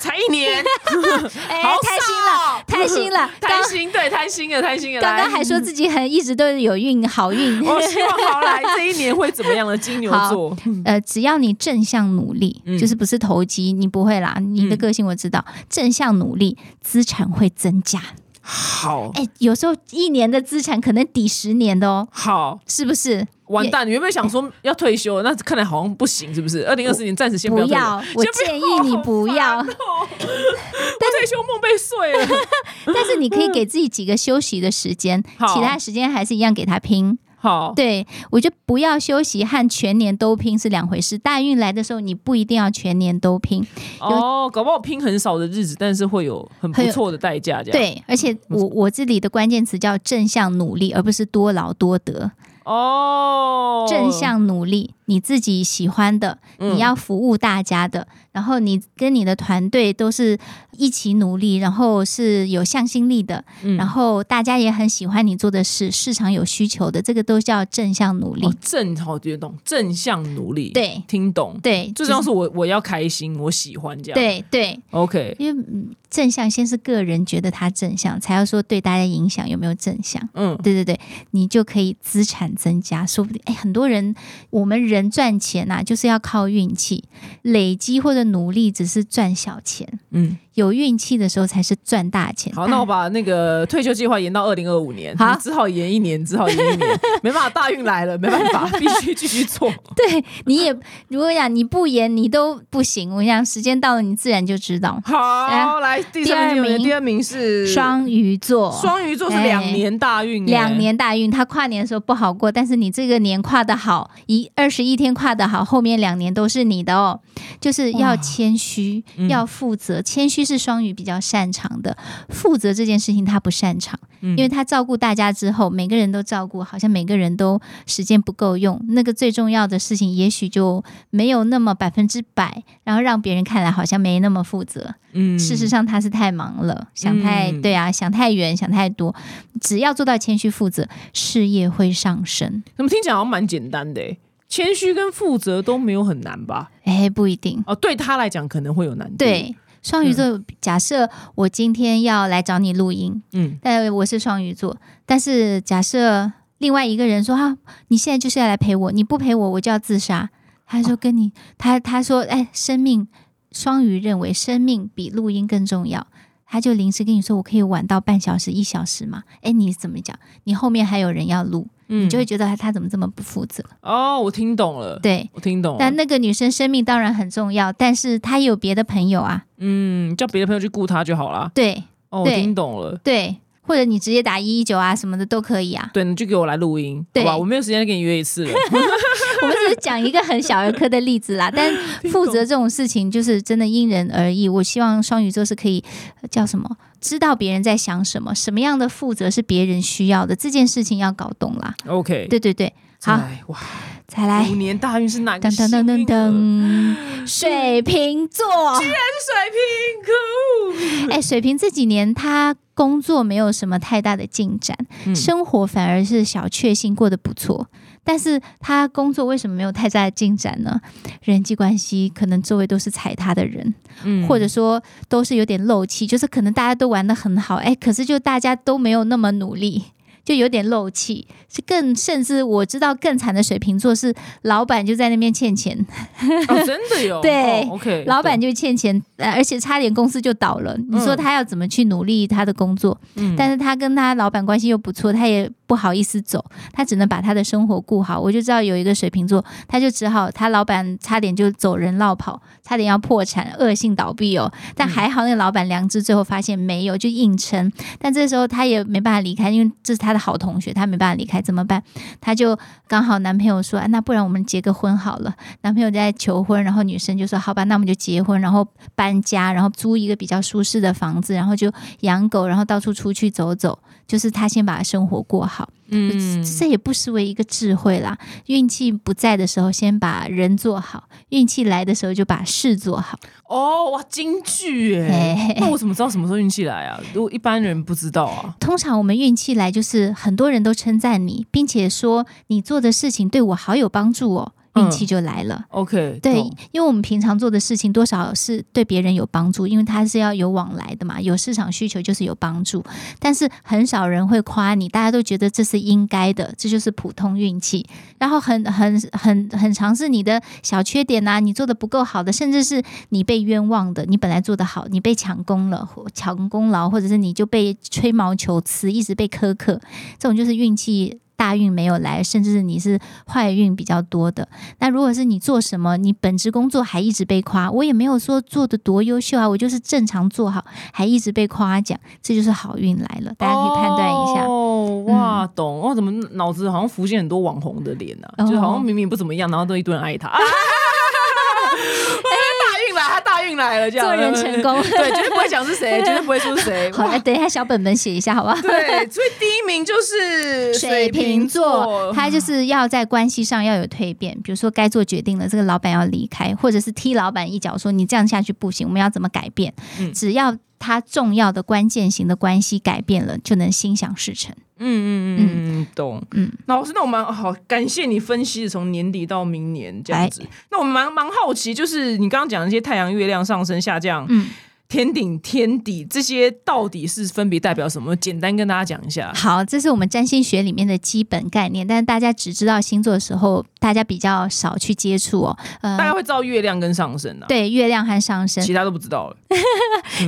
才一年，[LAUGHS] 哎、好太新了，少太新了。[LAUGHS] 刚贪心，对，贪心了，贪心了。刚刚还说自己很一直都有运好运，[LAUGHS] 我希望好来这一年会怎么样的金牛座？呃，只要你正向努力，嗯就是不是投机，你不会啦。你的嗯个性我知道，正向努力，资产会增加。好哎、有时候一年的资产可能抵十年的哦，好，是不是？完蛋！你原本想说要退休，那看来好像不行，是不是？二零二四年暂时先不要我建议你不要。[LAUGHS] 好烦哦我退休梦被碎了。但是你可以给自己几个休息的时间，好其他时间还是一样给他拼。好，对我觉得不要休息和全年都拼是两回事。大运来的时候，你不一定要全年都拼。哦，搞不好拼很少的日子，但是会有很不错的代价，这样。对，而且我我这里的关键词叫正向努力，而不是多劳多得。哦，正向努力，你自己喜欢的，嗯你要服务大家的，然后你跟你的团队都是一起努力，然后是有向心力的，嗯然后大家也很喜欢你做的事，市场有需求的，这个都叫正向努力。哦正好听得懂，正向努力，，对听懂。对，最重要是我我要开心，我喜欢这样。对对，，OK，因为嗯正向先是个人觉得他正向，才要说对大家影响有没有正向。嗯，对对对，你就可以资产增加，说不定哎，很多人我们人赚钱呐、就是要靠运气，累积或者努力只是赚小钱，嗯，有运气的时候才是赚大钱。好，那我把那个退休计划延到二零二五年，好你只好延一年，只好延一年，[LAUGHS] 没办法，大运来了，没办法，[LAUGHS] 必须继续做。对你也如果讲你不延你都不行，我想时间到了你自然就知道。好，来第三名，第二名第二名是双鱼座，双鱼座是两年大运耶，两年大运，他跨年的时候不好过，但是你这个年跨的好，一二十一天跨的好，后面两年都是你的哦。就是要谦虚，嗯要负责。谦虚是双鱼比较擅长的，负责这件事情他不擅长，嗯因为他照顾大家之后，每个人都照顾，好像每个人都时间不够用。那个最重要的事情，也许就没有那么百分之百，然后让别人看来好像没那么负责。嗯事实上他是太忙了，想太、嗯对啊，想太远，想太多。只要做到谦虚负责，事业会上升。怎么听起来好像蛮简单的耶？谦虚跟负责都没有很难吧？哎，不一定。哦，对他来讲可能会有难度。，对，双鱼座，假设我今天要来找你录音，嗯但我是双鱼座，但是假设另外一个人说啊，你现在就是要来陪我，你不陪我，我就要自杀。他说跟你，他他说，哎，生命，双鱼认为生命比录音更重要。他就临时跟你说，我可以晚到半小时、一小时嘛？哎，你怎么讲？你后面还有人要录，嗯你就会觉得他他怎么这么不负责？哦，我听懂了，对，我听懂了。但那个女生生命当然很重要，但是她也有别的朋友啊。嗯，叫别的朋友去顾她就好啦。对哦，我对听懂了。对，或者你直接打一一九啊什么的都可以啊。对，你就给我来录音，好对吧？我没有时间再跟你约一次了。[LAUGHS] 我们只是讲一个很小儿科的例子啦，但 [LAUGHS] 负责这种事情就是真的因人而异。我希望双鱼座是可以呃叫什么，知道别人在想什么，什么样的负责是别人需要的，这件事情要搞懂啦。OK，对对对，好，哇，再来五，年大运是哪个噔噔噔噔？噔，水瓶座。居然水瓶，可恶！哎，水瓶这几年他工作没有什么太大的进展，嗯生活反而是小确幸，过得不错。但是他工作为什么没有太大的进展呢？人际关系可能周围都是踩他的人，嗯或者说都是有点漏气，就是可能大家都玩的很好，哎，可是就大家都没有那么努力。就有点漏气，是更甚至我知道更惨的水瓶座是老板就在那边欠钱，哦，真的有 [LAUGHS] 对哦，OK，老板就欠钱，呃而且差点公司就倒了。你说他要怎么去努力他的工作？嗯但是他跟他老板关系又不错，他也不好意思走，他只能把他的生活顾好。我就知道有一个水瓶座，他就只好他老板差点就走人落跑，差点要破产，恶性倒闭哦。但还好那个老板良知，最后发现没有，就硬撑。但这时候他也没办法离开，因为这是他的好同学，他没办法离开，怎么办？他就刚好男朋友说，啊那不然我们结个婚好了。男朋友在求婚，然后女生就说好吧，那我们就结婚，然后搬家，然后租一个比较舒适的房子，然后就养狗，然后到处出去走走。就是他先把生活过好。嗯，这也不失为一个智慧啦。运气不在的时候，先把人做好；运气来的时候，就把事做好。哦，哇，京剧嘿嘿哎，那我怎么知道什么时候运气来啊？如果一般人不知道啊，通常我们运气来，就是很多人都称赞你，并且说你做的事情对我好有帮助哦，运气就来了。OK，对，因为我们平常做的事情多少是对别人有帮助，因为它是要有往来的嘛，有市场需求就是有帮助。但是很少人会夸你，大家都觉得这是应该的，这就是普通运气。然后很很很很常是你的小缺点呐、你做的不够好的，甚至是你被冤枉的，你本来做的好，你被抢功了，或抢功劳，或者是你就被吹毛求疵，一直被苛刻，这种就是运气。大运没有来，甚至是你是坏运比较多的。那如果是你做什么，你本职工作还一直被夸，我也没有说做的多优秀啊，我就是正常做好，还一直被夸奖，这就是好运来了。大家可以判断一下。嗯哦，哇，懂。哦，怎么脑子好像浮现很多网红的脸啊？哦就好像明明不怎么样，然后都一堆人爱他大运来了，这样做人成功 [LAUGHS] 对，绝对不会讲是谁，[LAUGHS] 绝对不会说是谁。好，哇来等一下小本本写一下，好不好？对，所以第一名就是水瓶座，他就是要在关系上要有蜕变，比如说该做决定了，这个老板要离开，或者是踢老板一脚，说你这样下去不行，我们要怎么改变？嗯只要他重要的关键型的关系改变了，就能心想事成。嗯嗯嗯嗯，懂。嗯，那老师，那我们好，感谢你分析的从年底到明年这样子。那我们蛮蛮好奇，就是你刚刚讲的那些太阳、月亮上升、下降、嗯，天顶、天底这些，到底是分别代表什么？简单跟大家讲一下。好，这是我们占星学里面的基本概念，但是大家只知道星座的时候，大家比较少去接触哦。呃大，家会知道月亮跟上升啊，对，月亮和上升，其他都不知道了。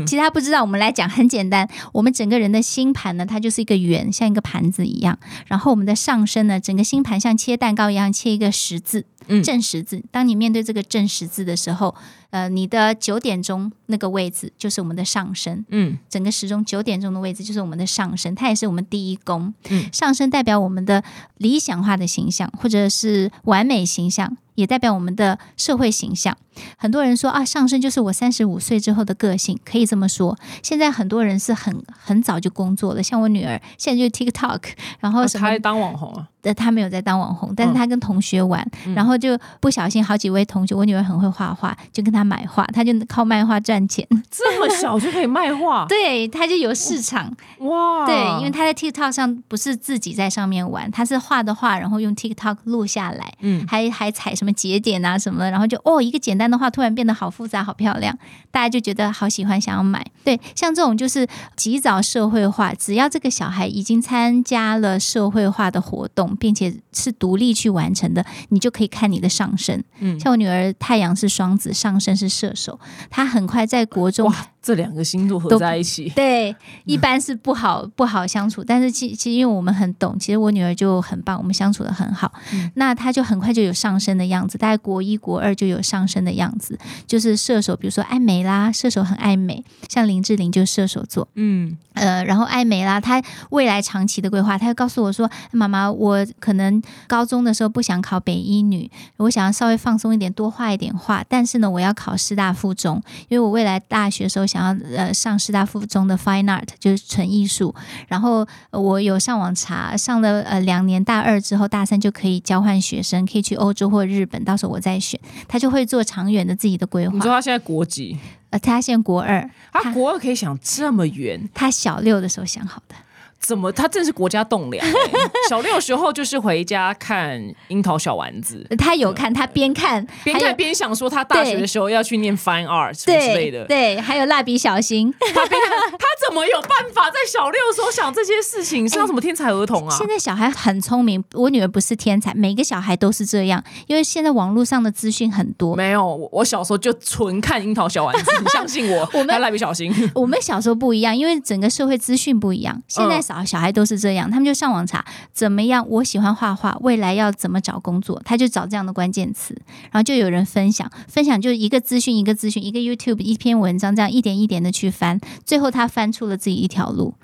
其他不知道，我们来讲很简单。我们整个人的星盘呢，它就是一个圆，像一个盘子一样。然后我们的上升呢，整个星盘像切蛋糕一样，切一个十字，嗯正十字。当你面对这个正十字的时候，呃，你的九点钟那个位置就是我们的上升。嗯整个时钟九点钟的位置就是我们的上升，它也是我们第一宫。嗯上升代表我们的理想化的形象，或者是完美形象，也代表我们的社会形象。很多人说啊，上升就是我三十五岁之后的个性，可以这么说。现在很多人是很很早就工作了，像我女儿现在就 TikTok，然后什么他还当网红啊？的他没有在当网红，但是他跟同学玩，然后就不小心好几位同学，我女儿很会画画，就跟他买画，他就靠卖画赚钱。这么小就可以卖画？[LAUGHS] 对，他就有市场。哇！对，因为他在 TikTok 上不是自己在上面玩，他是画的画，然后用 TikTok 录下来，嗯还还踩什么节点啊什么的，然后就哦，一个简单的画突然变得好复杂、好漂亮，大家就觉得好喜欢，想要买。对，像这种就是及早社会化，只要这个小孩已经参加了社会化的活动，并且是独立去完成的，你就可以看你的上升。嗯像我女儿太阳是双子，上升是射手，她很快在国中哇，这两个星座合在一起，对，一般是不好 [LAUGHS] 不好相处，但是其其实因为我们很懂，其实我女儿就很棒，我们相处的很好。嗯。那她就很快就有上升的样子，大概国一国二就有上升的样子，就是射手，比如说爱美啦，射手很爱美，像林志玲就是射手座，嗯。呃，然后爱美啦，她未来长期的规划，她会告诉我说，妈妈，我可能高中的时候不想考北一女，我想要稍微放松一点，多画一点画，但是呢，我要考师大附中，因为我未来大学的时候想要呃上师大附中的 Fine Art，就是纯艺术。然后呃我有上网查，上了呃两年，大二之后大三就可以交换学生，可以去欧洲或日本，到时候我再选。他就会做长远的自己的规划。你说他现在国籍，呃，他现在国二，他国二可以想这么远，他小六的时候想好的。怎么？他真是国家栋梁欸、[LAUGHS] 小六时候就是回家看樱桃小丸子，他有看，他边看边看边想说他大学的时候要去念 fine art 什么之类的。对对，还有蜡笔小新。他边看，他怎么有办法在小六的时候想这些事情？像什么天才儿童啊？现在小孩很聪明，我女儿不是天才，每个小孩都是这样，因为现在网络上的资讯很多。没有，我我小时候就纯看樱桃小丸子，[LAUGHS] 你相信我。我们蜡笔小新，[LAUGHS] 我们小时候不一样，因为整个社会资讯不一样。现在嗯小小孩都是这样，他们就上网查怎么样，我喜欢画画，未来要怎么找工作，他就找这样的关键词，然后就有人分享，分享就一个资讯一个资讯，一个 YouTube 一篇文章，这样一点一点的去翻，最后他翻出了自己一条路。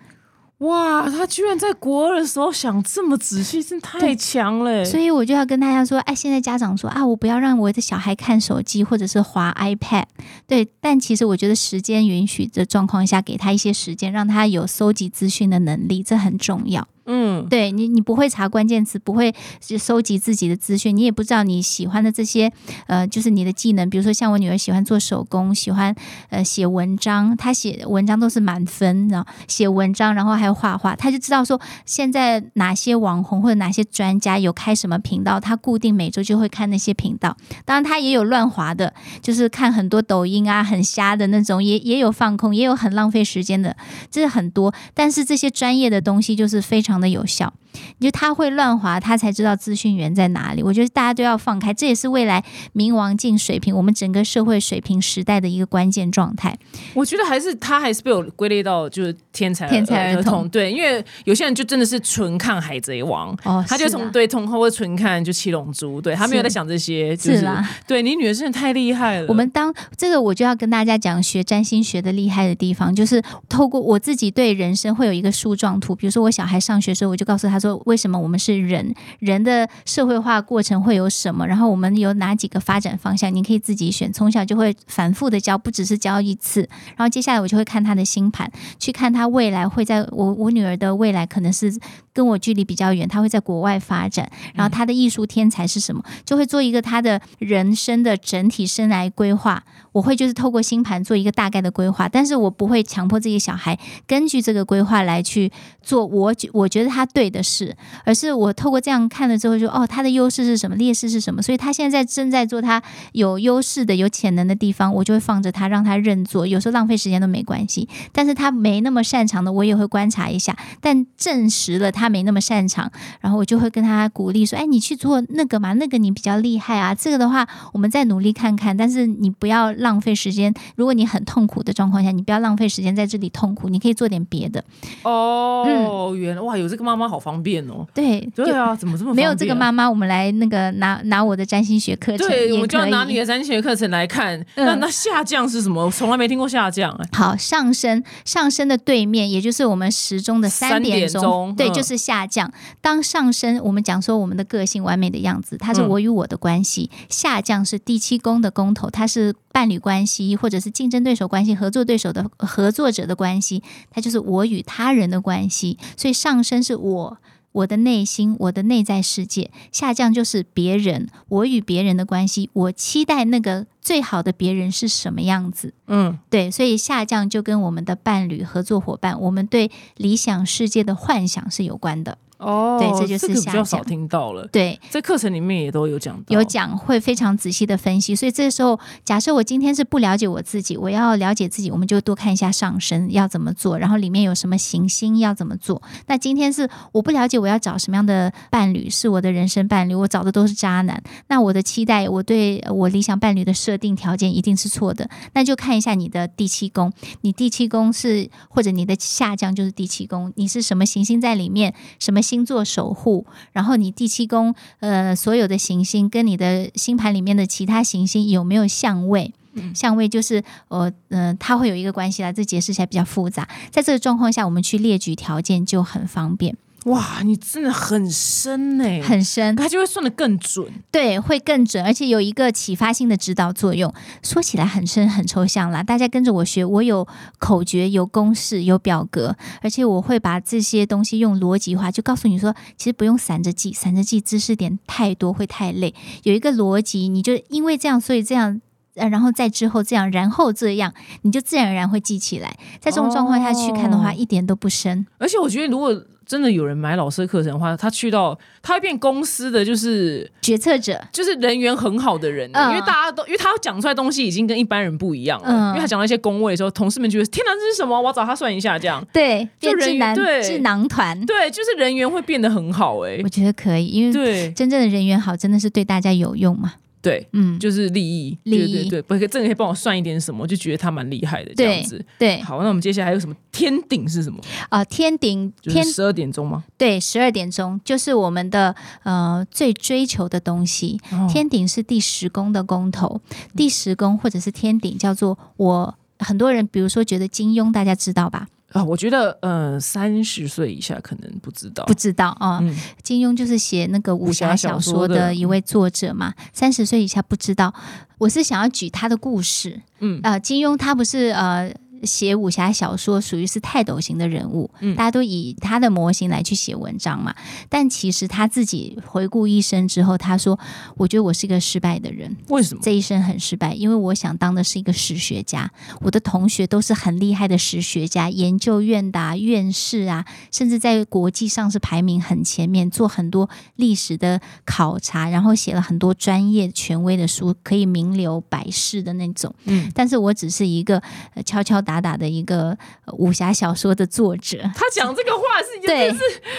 哇，他居然在国二的时候想这么仔细，真太强了。所以我就要跟大家说，哎，现在家长说啊，我不要让我的小孩看手机或者是滑 iPad，对。但其实我觉得时间允许的状况下，给他一些时间，让他有搜集资讯的能力，这很重要。嗯，对你，你不会查关键词，不会收集自己的资讯，你也不知道你喜欢的这些，呃，就是你的技能。比如说，像我女儿喜欢做手工，喜欢呃写文章，她写文章都是满分，然后写文章，然后还有画画，她就知道说现在哪些网红或者哪些专家有开什么频道，她固定每周就会看那些频道。当然，她也有乱滑的，就是看很多抖音啊，很瞎的那种，也也有放空，也有很浪费时间的，这是很多。但是这些专业的东西就是非常。常的有效，就他会乱滑，他才知道资讯源在哪里。我觉得大家都要放开，这也是未来冥王进水平，我们整个社会水平时代的一个关键状态。我觉得还是他还是被我归类到就是天才天才儿童，对，因为有些人就真的是纯看海贼王，哦，他就从对从或者纯看就七龙珠，对他没有在想这些，是啦。对你女儿真的太厉害了。我们当这个我就要跟大家讲学占星学的厉害的地方，就是透过我自己对人生会有一个树状图，比如说我小孩上。学时候我就告诉他说，说为什么我们是人？人的社会化过程会有什么？然后我们有哪几个发展方向？你可以自己选。从小就会反复的教，不只是教一次。然后接下来我就会看他的星盘，去看他未来会在我我女儿的未来可能是跟我距离比较远，他会在国外发展。然后他的艺术天才是什么？就会做一个他的人生的整体生来规划。我会就是透过星盘做一个大概的规划，但是我不会强迫自己小孩根据这个规划来去做。我觉我觉得他对的事，而是我透过这样看了之后，说哦，他的优势是什么，劣势是什么？所以他现在正在做他有优势的、有潜能的地方，我就会放着他，让他认做。有时候浪费时间都没关系，但是他没那么擅长的，我也会观察一下。但证实了他没那么擅长，然后我就会跟他鼓励说：“哎，你去做那个嘛，那个你比较厉害啊。这个的话，我们再努力看看。但是你不要。”浪费时间。如果你很痛苦的状况下，你不要浪费时间在这里痛苦，你可以做点别的。哦，原来哇，有这个妈妈好方便哦。对对啊，怎么这么没有这个妈妈？我们来那个拿拿我的占星学课程，对，我们就要拿你的占星学课程来看。那那下降是什么？我从来没听过下降。哎，好，上升上升的对面，也就是我们时钟的三点钟，对，就是下降。当上升，我们讲说我们的个性完美的样子，它是我与我的关系；下降是第七宫的宫头，它是。伴侣关系，或者是竞争对手关系、合作对手的合作者的关系，它就是我与他人的关系。所以上升是我我的内心，我的内在世界；下降就是别人，我与别人的关系。我期待那个最好的别人是什么样子？嗯，对。所以下降就跟我们的伴侣、合作伙伴，我们对理想世界的幻想是有关的。哦，对，这就是比较少听到了。对，在课程里面也都有讲，有讲会非常仔细的分析。所以这时候，假设我今天是不了解我自己，我要了解自己，我们就多看一下上升要怎么做，然后里面有什么行星要怎么做。那今天是我不了解我要找什么样的伴侣是我的人生伴侣，我找的都是渣男。那我的期待，我对我理想伴侣的设定条件一定是错的。那就看一下你的第七宫，你第七宫是或者你的下降就是第七宫，你是什么行星在里面，什么星座守护，然后你第七宫呃所有的行星跟你的星盘里面的其他行星有没有相位？相位就是呃嗯，它会有一个关系啦，这解释起来比较复杂。在这个状况下，我们去列举条件就很方便。哇，你真的很深呢，很深，它就会算的更准，对，会更准，而且有一个启发性的指导作用。说起来很深很抽象啦，大家跟着我学，我有口诀、有公式、有表格，而且我会把这些东西用逻辑化，就告诉你说，其实不用散着记，散着记知识点太多会太累，有一个逻辑，你就因为这样，所以这样，呃，然后再之后这样，然后这样，你就自然而然会记起来。在这种状况下去看的话，一点都不深。而且我觉得如果真的有人买老师的课程的话，他去到他会变公司的就是决策者，就是人缘很好的人，因为大家都因为他讲出来东西已经跟一般人不一样了，因为他讲了一些工位的时候，同事们觉得天哪，这是什么？我要找他算一下，这样。对，就人缘对。智囊团，对，就是人缘会变得很好哎，我觉得可以，因为对。真正的人缘好，真的是对大家有用嘛。对，嗯，就是利益，利益，对，不可这个可以帮我算一点什么，就觉得他蛮厉害的这样子。对，好，那我们接下来还有什么？天顶是什么？啊，天顶，天十二点钟吗？对，十二点钟就是我们的呃最追求的东西。天顶是第十宫的宫头，第十宫或者是天顶叫做我很多人，比如说觉得金庸，大家知道吧？啊，我觉得呃，三十岁以下可能不知道不。知道啊。嗯金庸就是写那个武侠小小说的说的一位作者嘛，三十岁以下不知道。我是想要举他的故事，嗯呃，金庸他不是呃写武侠小说，属于是泰斗型的人物，嗯大家都以他的模型来去写文章嘛。但其实他自己回顾一生之后，他说：“我觉得我是一个失败的人，为什么？这一生很失败，因为我想当的是一个史学家，我的同学都是很厉害的史学家，研究院的、啊、院士啊，甚至在国际上是排名很前面，做很多历史的考察，然后写了很多专业权威的书，可以名留百世的那种。嗯，但是我只是一个、呃敲敲打打打的一个、呃武侠小说的作者，他讲这个话是对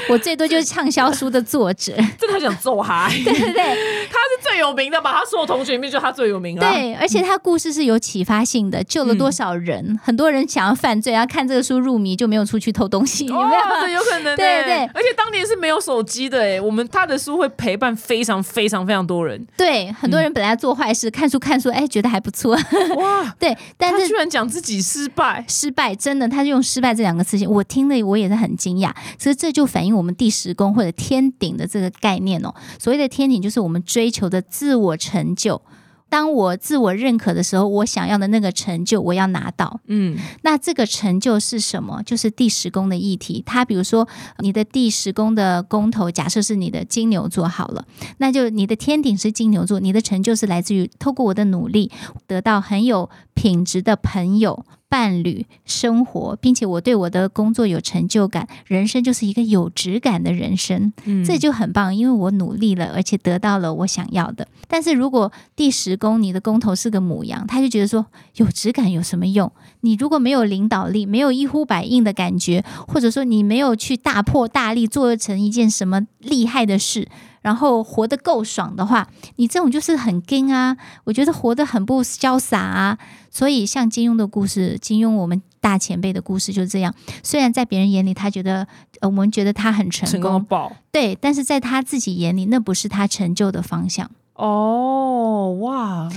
我最多就是畅销书的作者。[LAUGHS] 真的他想揍他，对对对，他是最有名的吧？他所有同学里面就他最有名了。对，而且他故事是有启发性的，救了多少人？很多人想要犯罪，然后看这个书入迷，就没有出去偷东西，有哦没有？，这有可能欸。对对而且当年是没有手机的哎，我们他的书会陪伴非常非常非常多人。对，很多人本来要做坏事，看书看书，哎，觉得还不错，哇，[LAUGHS] 对，但是他居然讲自己失败，失败真的，他就用失败这两个词，我听了我也是很惊讶。所以这就反映我们第十宫或者天顶的这个概念哦。所谓的天顶，就是我们追求的自我成就。当我自我认可的时候，我想要的那个成就，我要拿到。嗯那这个成就是什么？就是第十宫的议题。它比如说你的第十宫的宫头，假设是你的金牛座好了，那就你的天顶是金牛座，你的成就是来自于透过我的努力得到很有品质的朋友。伴侣生活，并且我对我的工作有成就感，人生就是一个有质感的人生。嗯这就很棒，因为我努力了，而且得到了我想要的。但是如果第十宫你的宫头是个母羊，他就觉得说有质感有什么用？你如果没有领导力，没有一呼百应的感觉，或者说你没有去大破大立做成一件什么厉害的事。然后活得够爽的话，你这种就是很硬啊！我觉得活得很不潇洒啊。所以像金庸的故事，金庸我们大前辈的故事就是这样。虽然在别人眼里，他觉得呃，我们觉得他很成成功。对，但是在他自己眼里，那不是他成就的方向。哦，哇，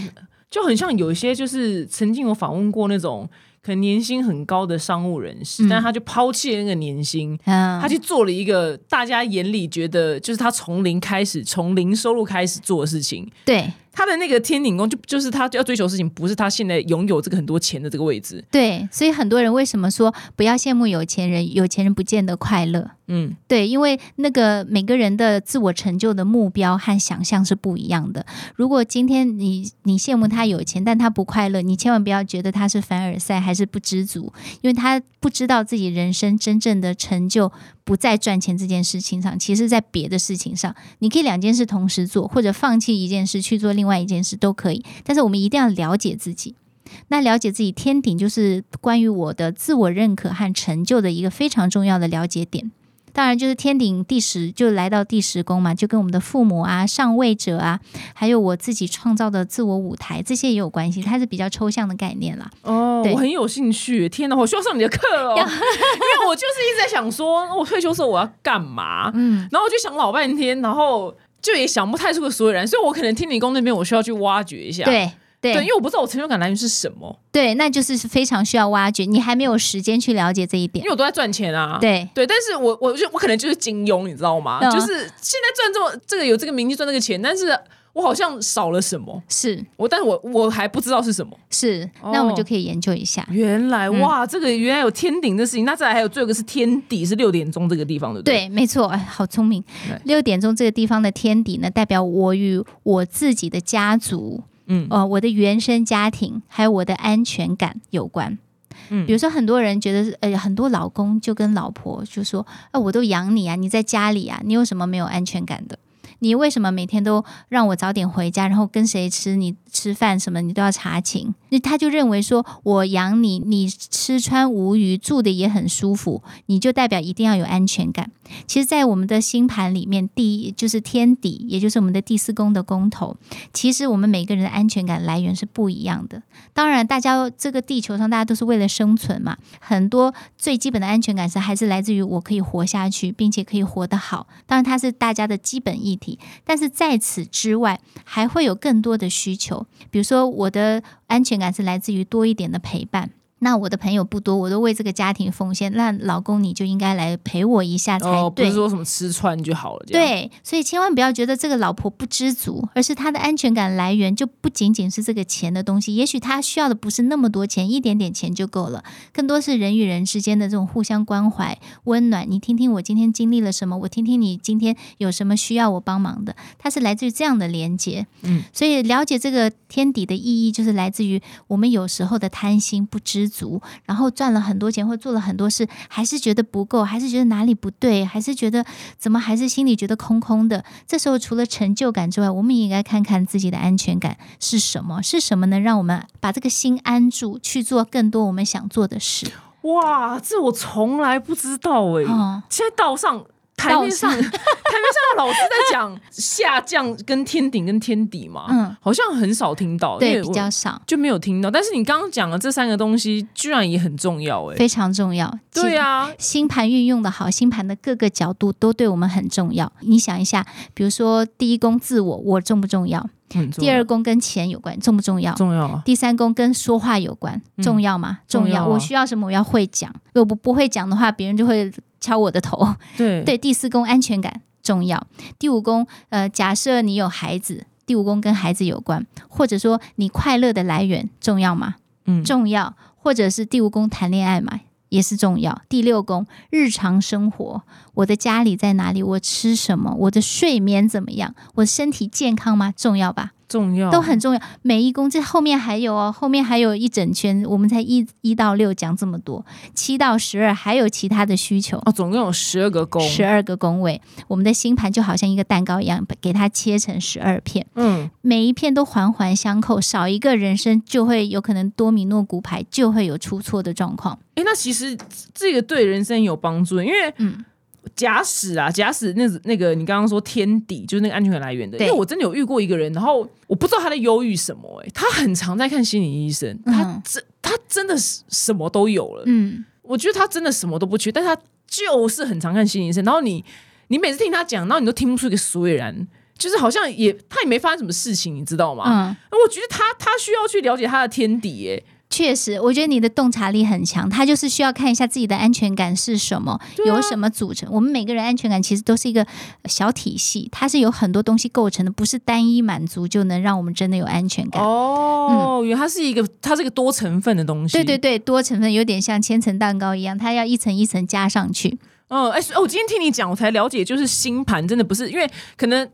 就很像有一些就是曾经有访问过那种可能年薪很高的商务人士，嗯但他就抛弃了那个年薪。嗯，他去做了一个大家眼里觉得就是他从零开始，从零收入开始做的事情。对他的那个天顶宫就就是他要追求的事情，不是他现在拥有这个很多钱的这个位置。对，所以很多人为什么说不要羡慕有钱人，有钱人不见得快乐。嗯，对，因为那个每个人的自我成就的目标和想象是不一样的。如果今天你你羡慕他有钱，但他不快乐，你千万不要觉得他是凡尔赛还是不知足，因为他不知道自己人生真正的成就不在赚钱这件事情上，其实在别的事情上。你可以两件事同时做，或者放弃一件事去做另外一件事都可以。但是我们一定要了解自己。那了解自己天顶就是关于我的自我认可和成就的一个非常重要的了解点。当然，就是天顶第十就来到第十宫嘛，就跟我们的父母啊、上位者啊，还有我自己创造的自我舞台这些也有关系。它是比较抽象的概念啦。哦，我很有兴趣。天哪，我需要上你的课哦，因为我就是一直在想说，我退休时候我要干嘛？[LAUGHS] 嗯，然后我就想老半天，然后就也想不太出个所以然，所以我可能天理宫那边我需要去挖掘一下。对对对，因为我不知道我成就感来源是什么，对，那就是非常需要挖掘。你还没有时间去了解这一点因为。我都在赚钱啊。对对，但是我我就我可能就是金庸，你知道吗？嗯就是现在赚这么这个有这个名气赚这个钱，但是我好像少了什么，是我但是我我还不知道是什么。是，哦那我们就可以研究一下。原来、嗯哇，这个原来有天顶的事情，那再来还有最后一个是天底，是六点钟这个地方，对不对？对，没错，哎，好聪明。六点钟这个地方的天底呢，代表我与我自己的家族，嗯呃，我的原生家庭，还有我的安全感有关。嗯比如说，很多人觉得，呃，很多老公就跟老婆就说：“啊，我都养你啊，你在家里啊，你有什么没有安全感的？你为什么每天都让我早点回家，然后跟谁吃你吃饭什么你都要查寝？”那他就认为说，我养你，你吃穿无余，住的也很舒服，你就代表一定要有安全感。其实，在我们的星盘里面，第一就是天底，也就是我们的第四宫的宫头。其实我们每个人的安全感来源是不一样的。当然，大家这个地球上大家都是为了生存嘛，很多最基本的安全感是还是来自于我可以活下去，并且可以活得好。当然，它是大家的基本议题。但是在此之外，还会有更多的需求，比如说我的安全感是来自于多一点的陪伴。那我的朋友不多，我都为这个家庭奉献，那老公你就应该来陪我一下才哦，不对。是说什么吃穿就好了，对，所以千万不要觉得这个老婆不知足，而是她的安全感来源就不仅仅是这个钱的东西。也许她需要的不是那么多钱，一点点钱就够了，更多是人与人之间的这种互相关怀、温暖。你听听我今天经历了什么，我听听你今天有什么需要我帮忙的，它是来自于这样的连接。嗯，所以了解这个天底的意义，就是来自于我们有时候的贪心、不知足，然后赚了很多钱或做了很多事，还是觉得不够，还是觉得哪里不对，还是觉得怎么还是心里觉得空空的。这时候除了成就感之外，我们也应该看看自己的安全感是什么，是什么能让我们把这个心安住，去做更多我们想做的事。哇，这我从来不知道哎、哦，现在道上台面上台面上的老师在讲 [LAUGHS] 下降跟天顶跟天底嘛，嗯，好像很少听到，因对，比较少，就没有听到。但是你刚刚讲的这三个东西，居然也很重要哎、非常重要。对啊，星盘运用的好，星盘的各个角度都对我们很重要。你想一下，比如说第一宫自我，我重不重要？第二宫跟钱有关，重不重要？重要啊，第三宫跟说话有关，嗯重要吗？重要。重要啊我需要什么，我要会讲。如果不不会讲的话，别人就会敲我的头。对对，第四宫安全感重要。第五宫，呃，假设你有孩子，第五宫跟孩子有关，或者说你快乐的来源重要吗？嗯重要，或者是第五宫谈恋爱嘛，也是重要。第六宫日常生活，我的家里在哪里？我吃什么？我的睡眠怎么样？我身体健康吗？重要吧？重要都很重要。每一宫这后面还有哦，后面还有一整圈，我们才一一到六讲这么多，七到十二还有其他的需求。哦，总共有十二个宫，十二个宫位，我们的星盘就好像一个蛋糕一样，给它切成十二片，嗯，每一片都环环相扣，少一个人生就会有可能多米诺骨牌就会有出错的状况。哎，那其实这个对人生有帮助，因为嗯，假使啊，假使那那个你刚刚说天底就是那个安全感来源的，因为我真的有遇过一个人，然后我不知道他在忧郁什么、哎，他很常在看心理医生，他嗯真他真的是什么都有了，嗯，我觉得他真的什么都不缺，但是他就是很常看心理医生，然后你你每次听他讲，然后你都听不出一个所以然。就是好像也他也没发生什么事情，你知道吗？嗯，我觉得他他需要去了解他的天底、耶。确实，我觉得你的洞察力很强，他就是需要看一下自己的安全感是什么，对啊有什么组成。我们每个人安全感其实都是一个小体系，它是有很多东西构成的，不是单一满足就能让我们真的有安全感。哦，原来它是一个，它是一个多成分的东西。对对对，多成分有点像千层蛋糕一样，它要一层一层加上去。嗯，哎、哦，我今天听你讲，我才了解，就是星盘真的不是因为可能。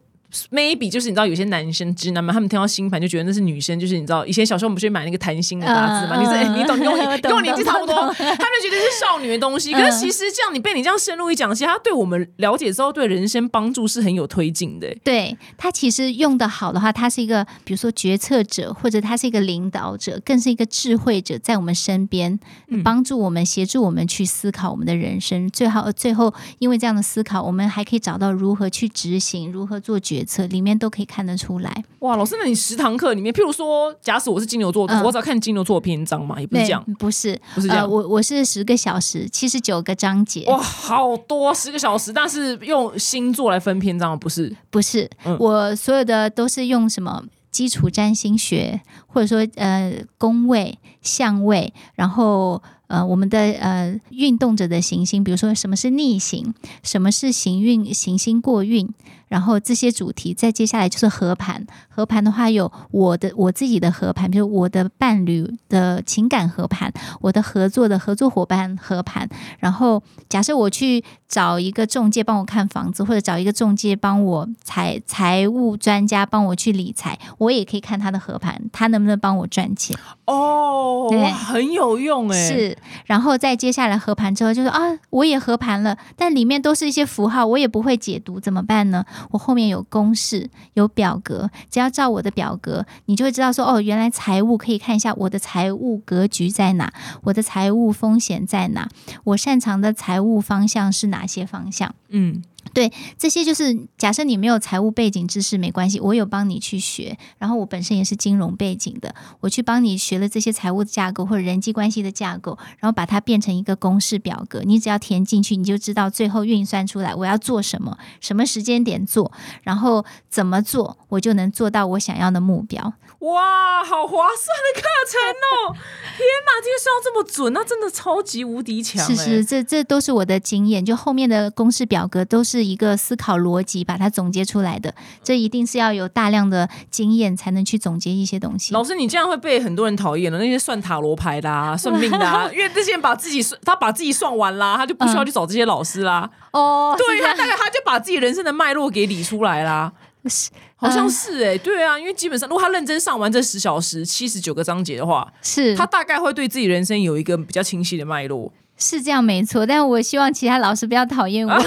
Maybe 就是你知道有些男生直男嘛，他们听到星盘就觉得那是女生，就是你知道以前小时候我们不是买那个弹性的杂志嘛？嗯你是、哎嗯你懂，你跟我年纪差不多，他们就觉得是少女的东西。可是其实这样，你被你这样深入一讲，其实他对我们了解之后，对人生帮助是很有推进的。对他其实用的好的话，他是一个比如说决策者，或者他是一个领导者，更是一个智慧者，在我们身边嗯帮助我们、协助我们去思考我们的人生。最好最后，因为这样的思考，我们还可以找到如何去执行、如何做决策，里面都可以看得出来。哇，老师，那你十堂课里面，譬如说，假使我是金牛座，嗯我只要看金牛座的篇章嘛，也不是这样，不是，不是这样。呃，我我是十个小时，七十九个章节。哇，好多十个小时，但是用星座来分篇章，不是？不是，嗯我所有的都是用什么基础占星学，或者说呃宫位、相位，然后呃我们的呃运动者的行星，比如说什么是逆行，什么是行运行星过运，然后这些主题，再接下来就是合盘。合盘的话有我的我自己的合盘，比如我的伴侣的情感合盘，我的合作的合作伙伴合盘，然后假设我去找一个中介帮我看房子，或者找一个中介帮我财财务专家帮我去理财，我也可以看他的合盘，他能不能帮我赚钱？哦，很有用哎、是，然后再接下来合盘之后，就说啊，我也合盘了，但里面都是一些符号，我也不会解读，怎么办呢？我后面有公式，有表格，只要照我的表格，你就会知道说，哦，原来财务可以看一下我的财务格局在哪，我的财务风险在哪，我擅长的财务方向是哪些方向。嗯，对，这些就是假设你没有财务背景知识没关系，我有帮你去学，然后我本身也是金融背景的，我去帮你学了这些财务的架构或者人际关系的架构，然后把它变成一个公式表格，你只要填进去，你就知道最后运算出来我要做什么，什么时间点做，然后怎么做，我就能做到我想要的目标。哇，好划算的课程哦！[LAUGHS] 天哪，这个算这么准，那真的超级无敌强。是是，这这都是我的经验，就后面的公式表格都是一个思考逻辑把它总结出来的。这一定是要有大量的经验才能去总结一些东西。老师，你这样会被很多人讨厌的，那些算塔罗牌的、[LAUGHS] 算命的，因为这些人把自己算，他把自己算完啦，他就不需要去找这些老师啦。哦，对他大概他就把自己人生的脉络给理出来啦。是，好像是哎，对啊，因为基本上如果他认真上完这十小时七十九个章节的话，是他大概会对自己人生有一个比较清晰的脉络。是这样没错，但我希望其他老师不要讨厌我。[LAUGHS]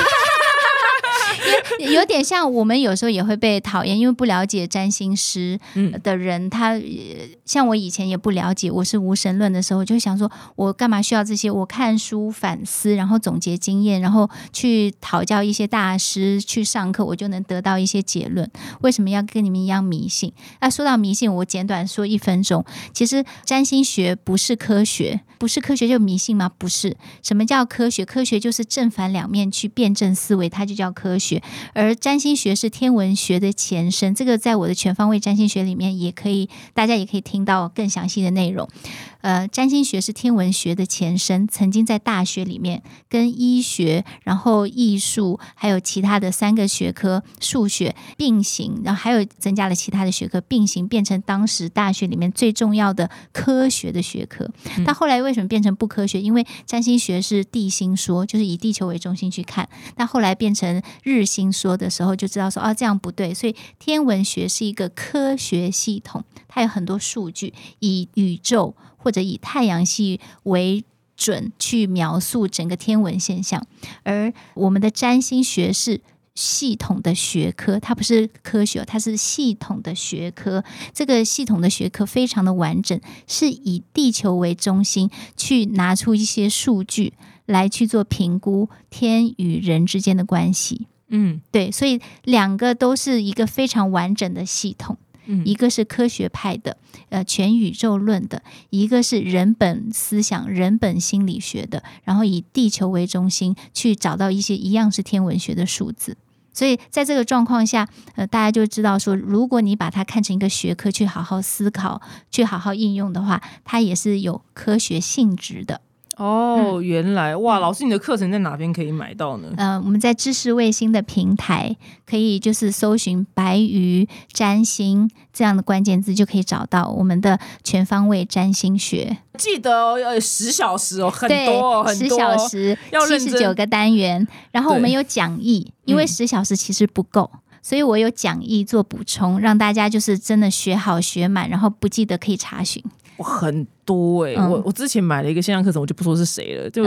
有点像我们有时候也会被讨厌，因为不了解占星师的人，他像我以前也不了解，我是无神论的时候，就想说我干嘛需要这些？我看书反思，然后总结经验，然后去讨教一些大师，去上课，我就能得到一些结论。为什么要跟你们一样迷信？那说到迷信，我简短说一分钟。其实占星学不是科学，不是科学就迷信吗？不是。什么叫科学？科学就是正反两面去辩证思维，它就叫科学。而占星学是天文学的前身，这个在我的全方位占星学里面也可以，大家也可以听到更详细的内容。呃，占星学是天文学的前身，曾经在大学里面跟医学、然后艺术还有其他的三个学科数学并行，然后还有增加了其他的学科并行，变成当时大学里面最重要的科学的学科。但后来为什么变成不科学？因为占星学是地心说，就是以地球为中心去看。但后来变成日心说的时候，就知道说啊这样不对。所以天文学是一个科学系统，它有很多数据，以宇宙。或者以太阳系为准去描述整个天文现象，而我们的占星学是系统的学科，它不是科学，它是系统的学科。这个系统的学科非常的完整，是以地球为中心去拿出一些数据来去做评估天与人之间的关系。嗯，对，所以两个都是一个非常完整的系统。一个是科学派的，呃，全宇宙论的；一个是人本思想、人本心理学的。然后以地球为中心去找到一些一样是天文学的数字。所以在这个状况下，呃，大家就知道说，如果你把它看成一个学科去好好思考、去好好应用的话，它也是有科学性质的。哦，原来哇，老师，你的课程在哪边可以买到呢？呃，我们在知识卫星的平台，可以就是搜寻“白鱼占星”这样的关键字，就可以找到我们的全方位占星学。记得哦，要十小时哦，很多很多，十小时，七十九个单元。然后我们有讲义，因为十小时其实不够，所以我有讲义做补充，让大家就是真的学好学满，然后不记得可以查询。很多哎，我我之前买了一个线上课程，我就不说是谁了，就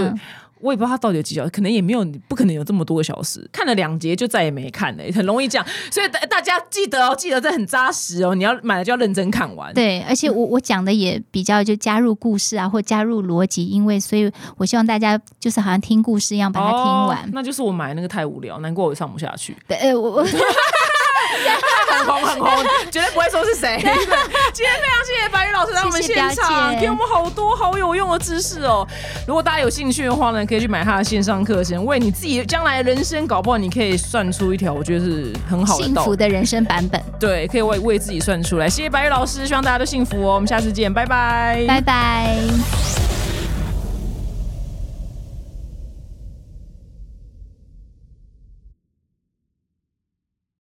我也不知道他到底有几小时，可能也没有，不可能有这么多个小时，看了两节就再也没看了，很容易这样，所以大大家记得哦，记得这很扎实哦，你要买了就要认真看完。对，而且我我讲的也比较就加入故事啊，或加入逻辑，因为所以我希望大家就是好像听故事一样把它听完。那就是我买那个太无聊，难怪我上不下去。对，我我。[LAUGHS] [LAUGHS] 很红很红，绝对不会说是谁。[LAUGHS] 今天非常谢谢白宇老师在我们现场，给我们好多好有用的知识哦。如果大家有兴趣的话呢，可以去买他的线上课程，为你自己将来人生搞不好你可以算出一条，我觉得是很好的幸福的人生版本。对，可以为为自己算出来。谢谢白宇老师，希望大家都幸福哦。我们下次见，拜拜，拜拜。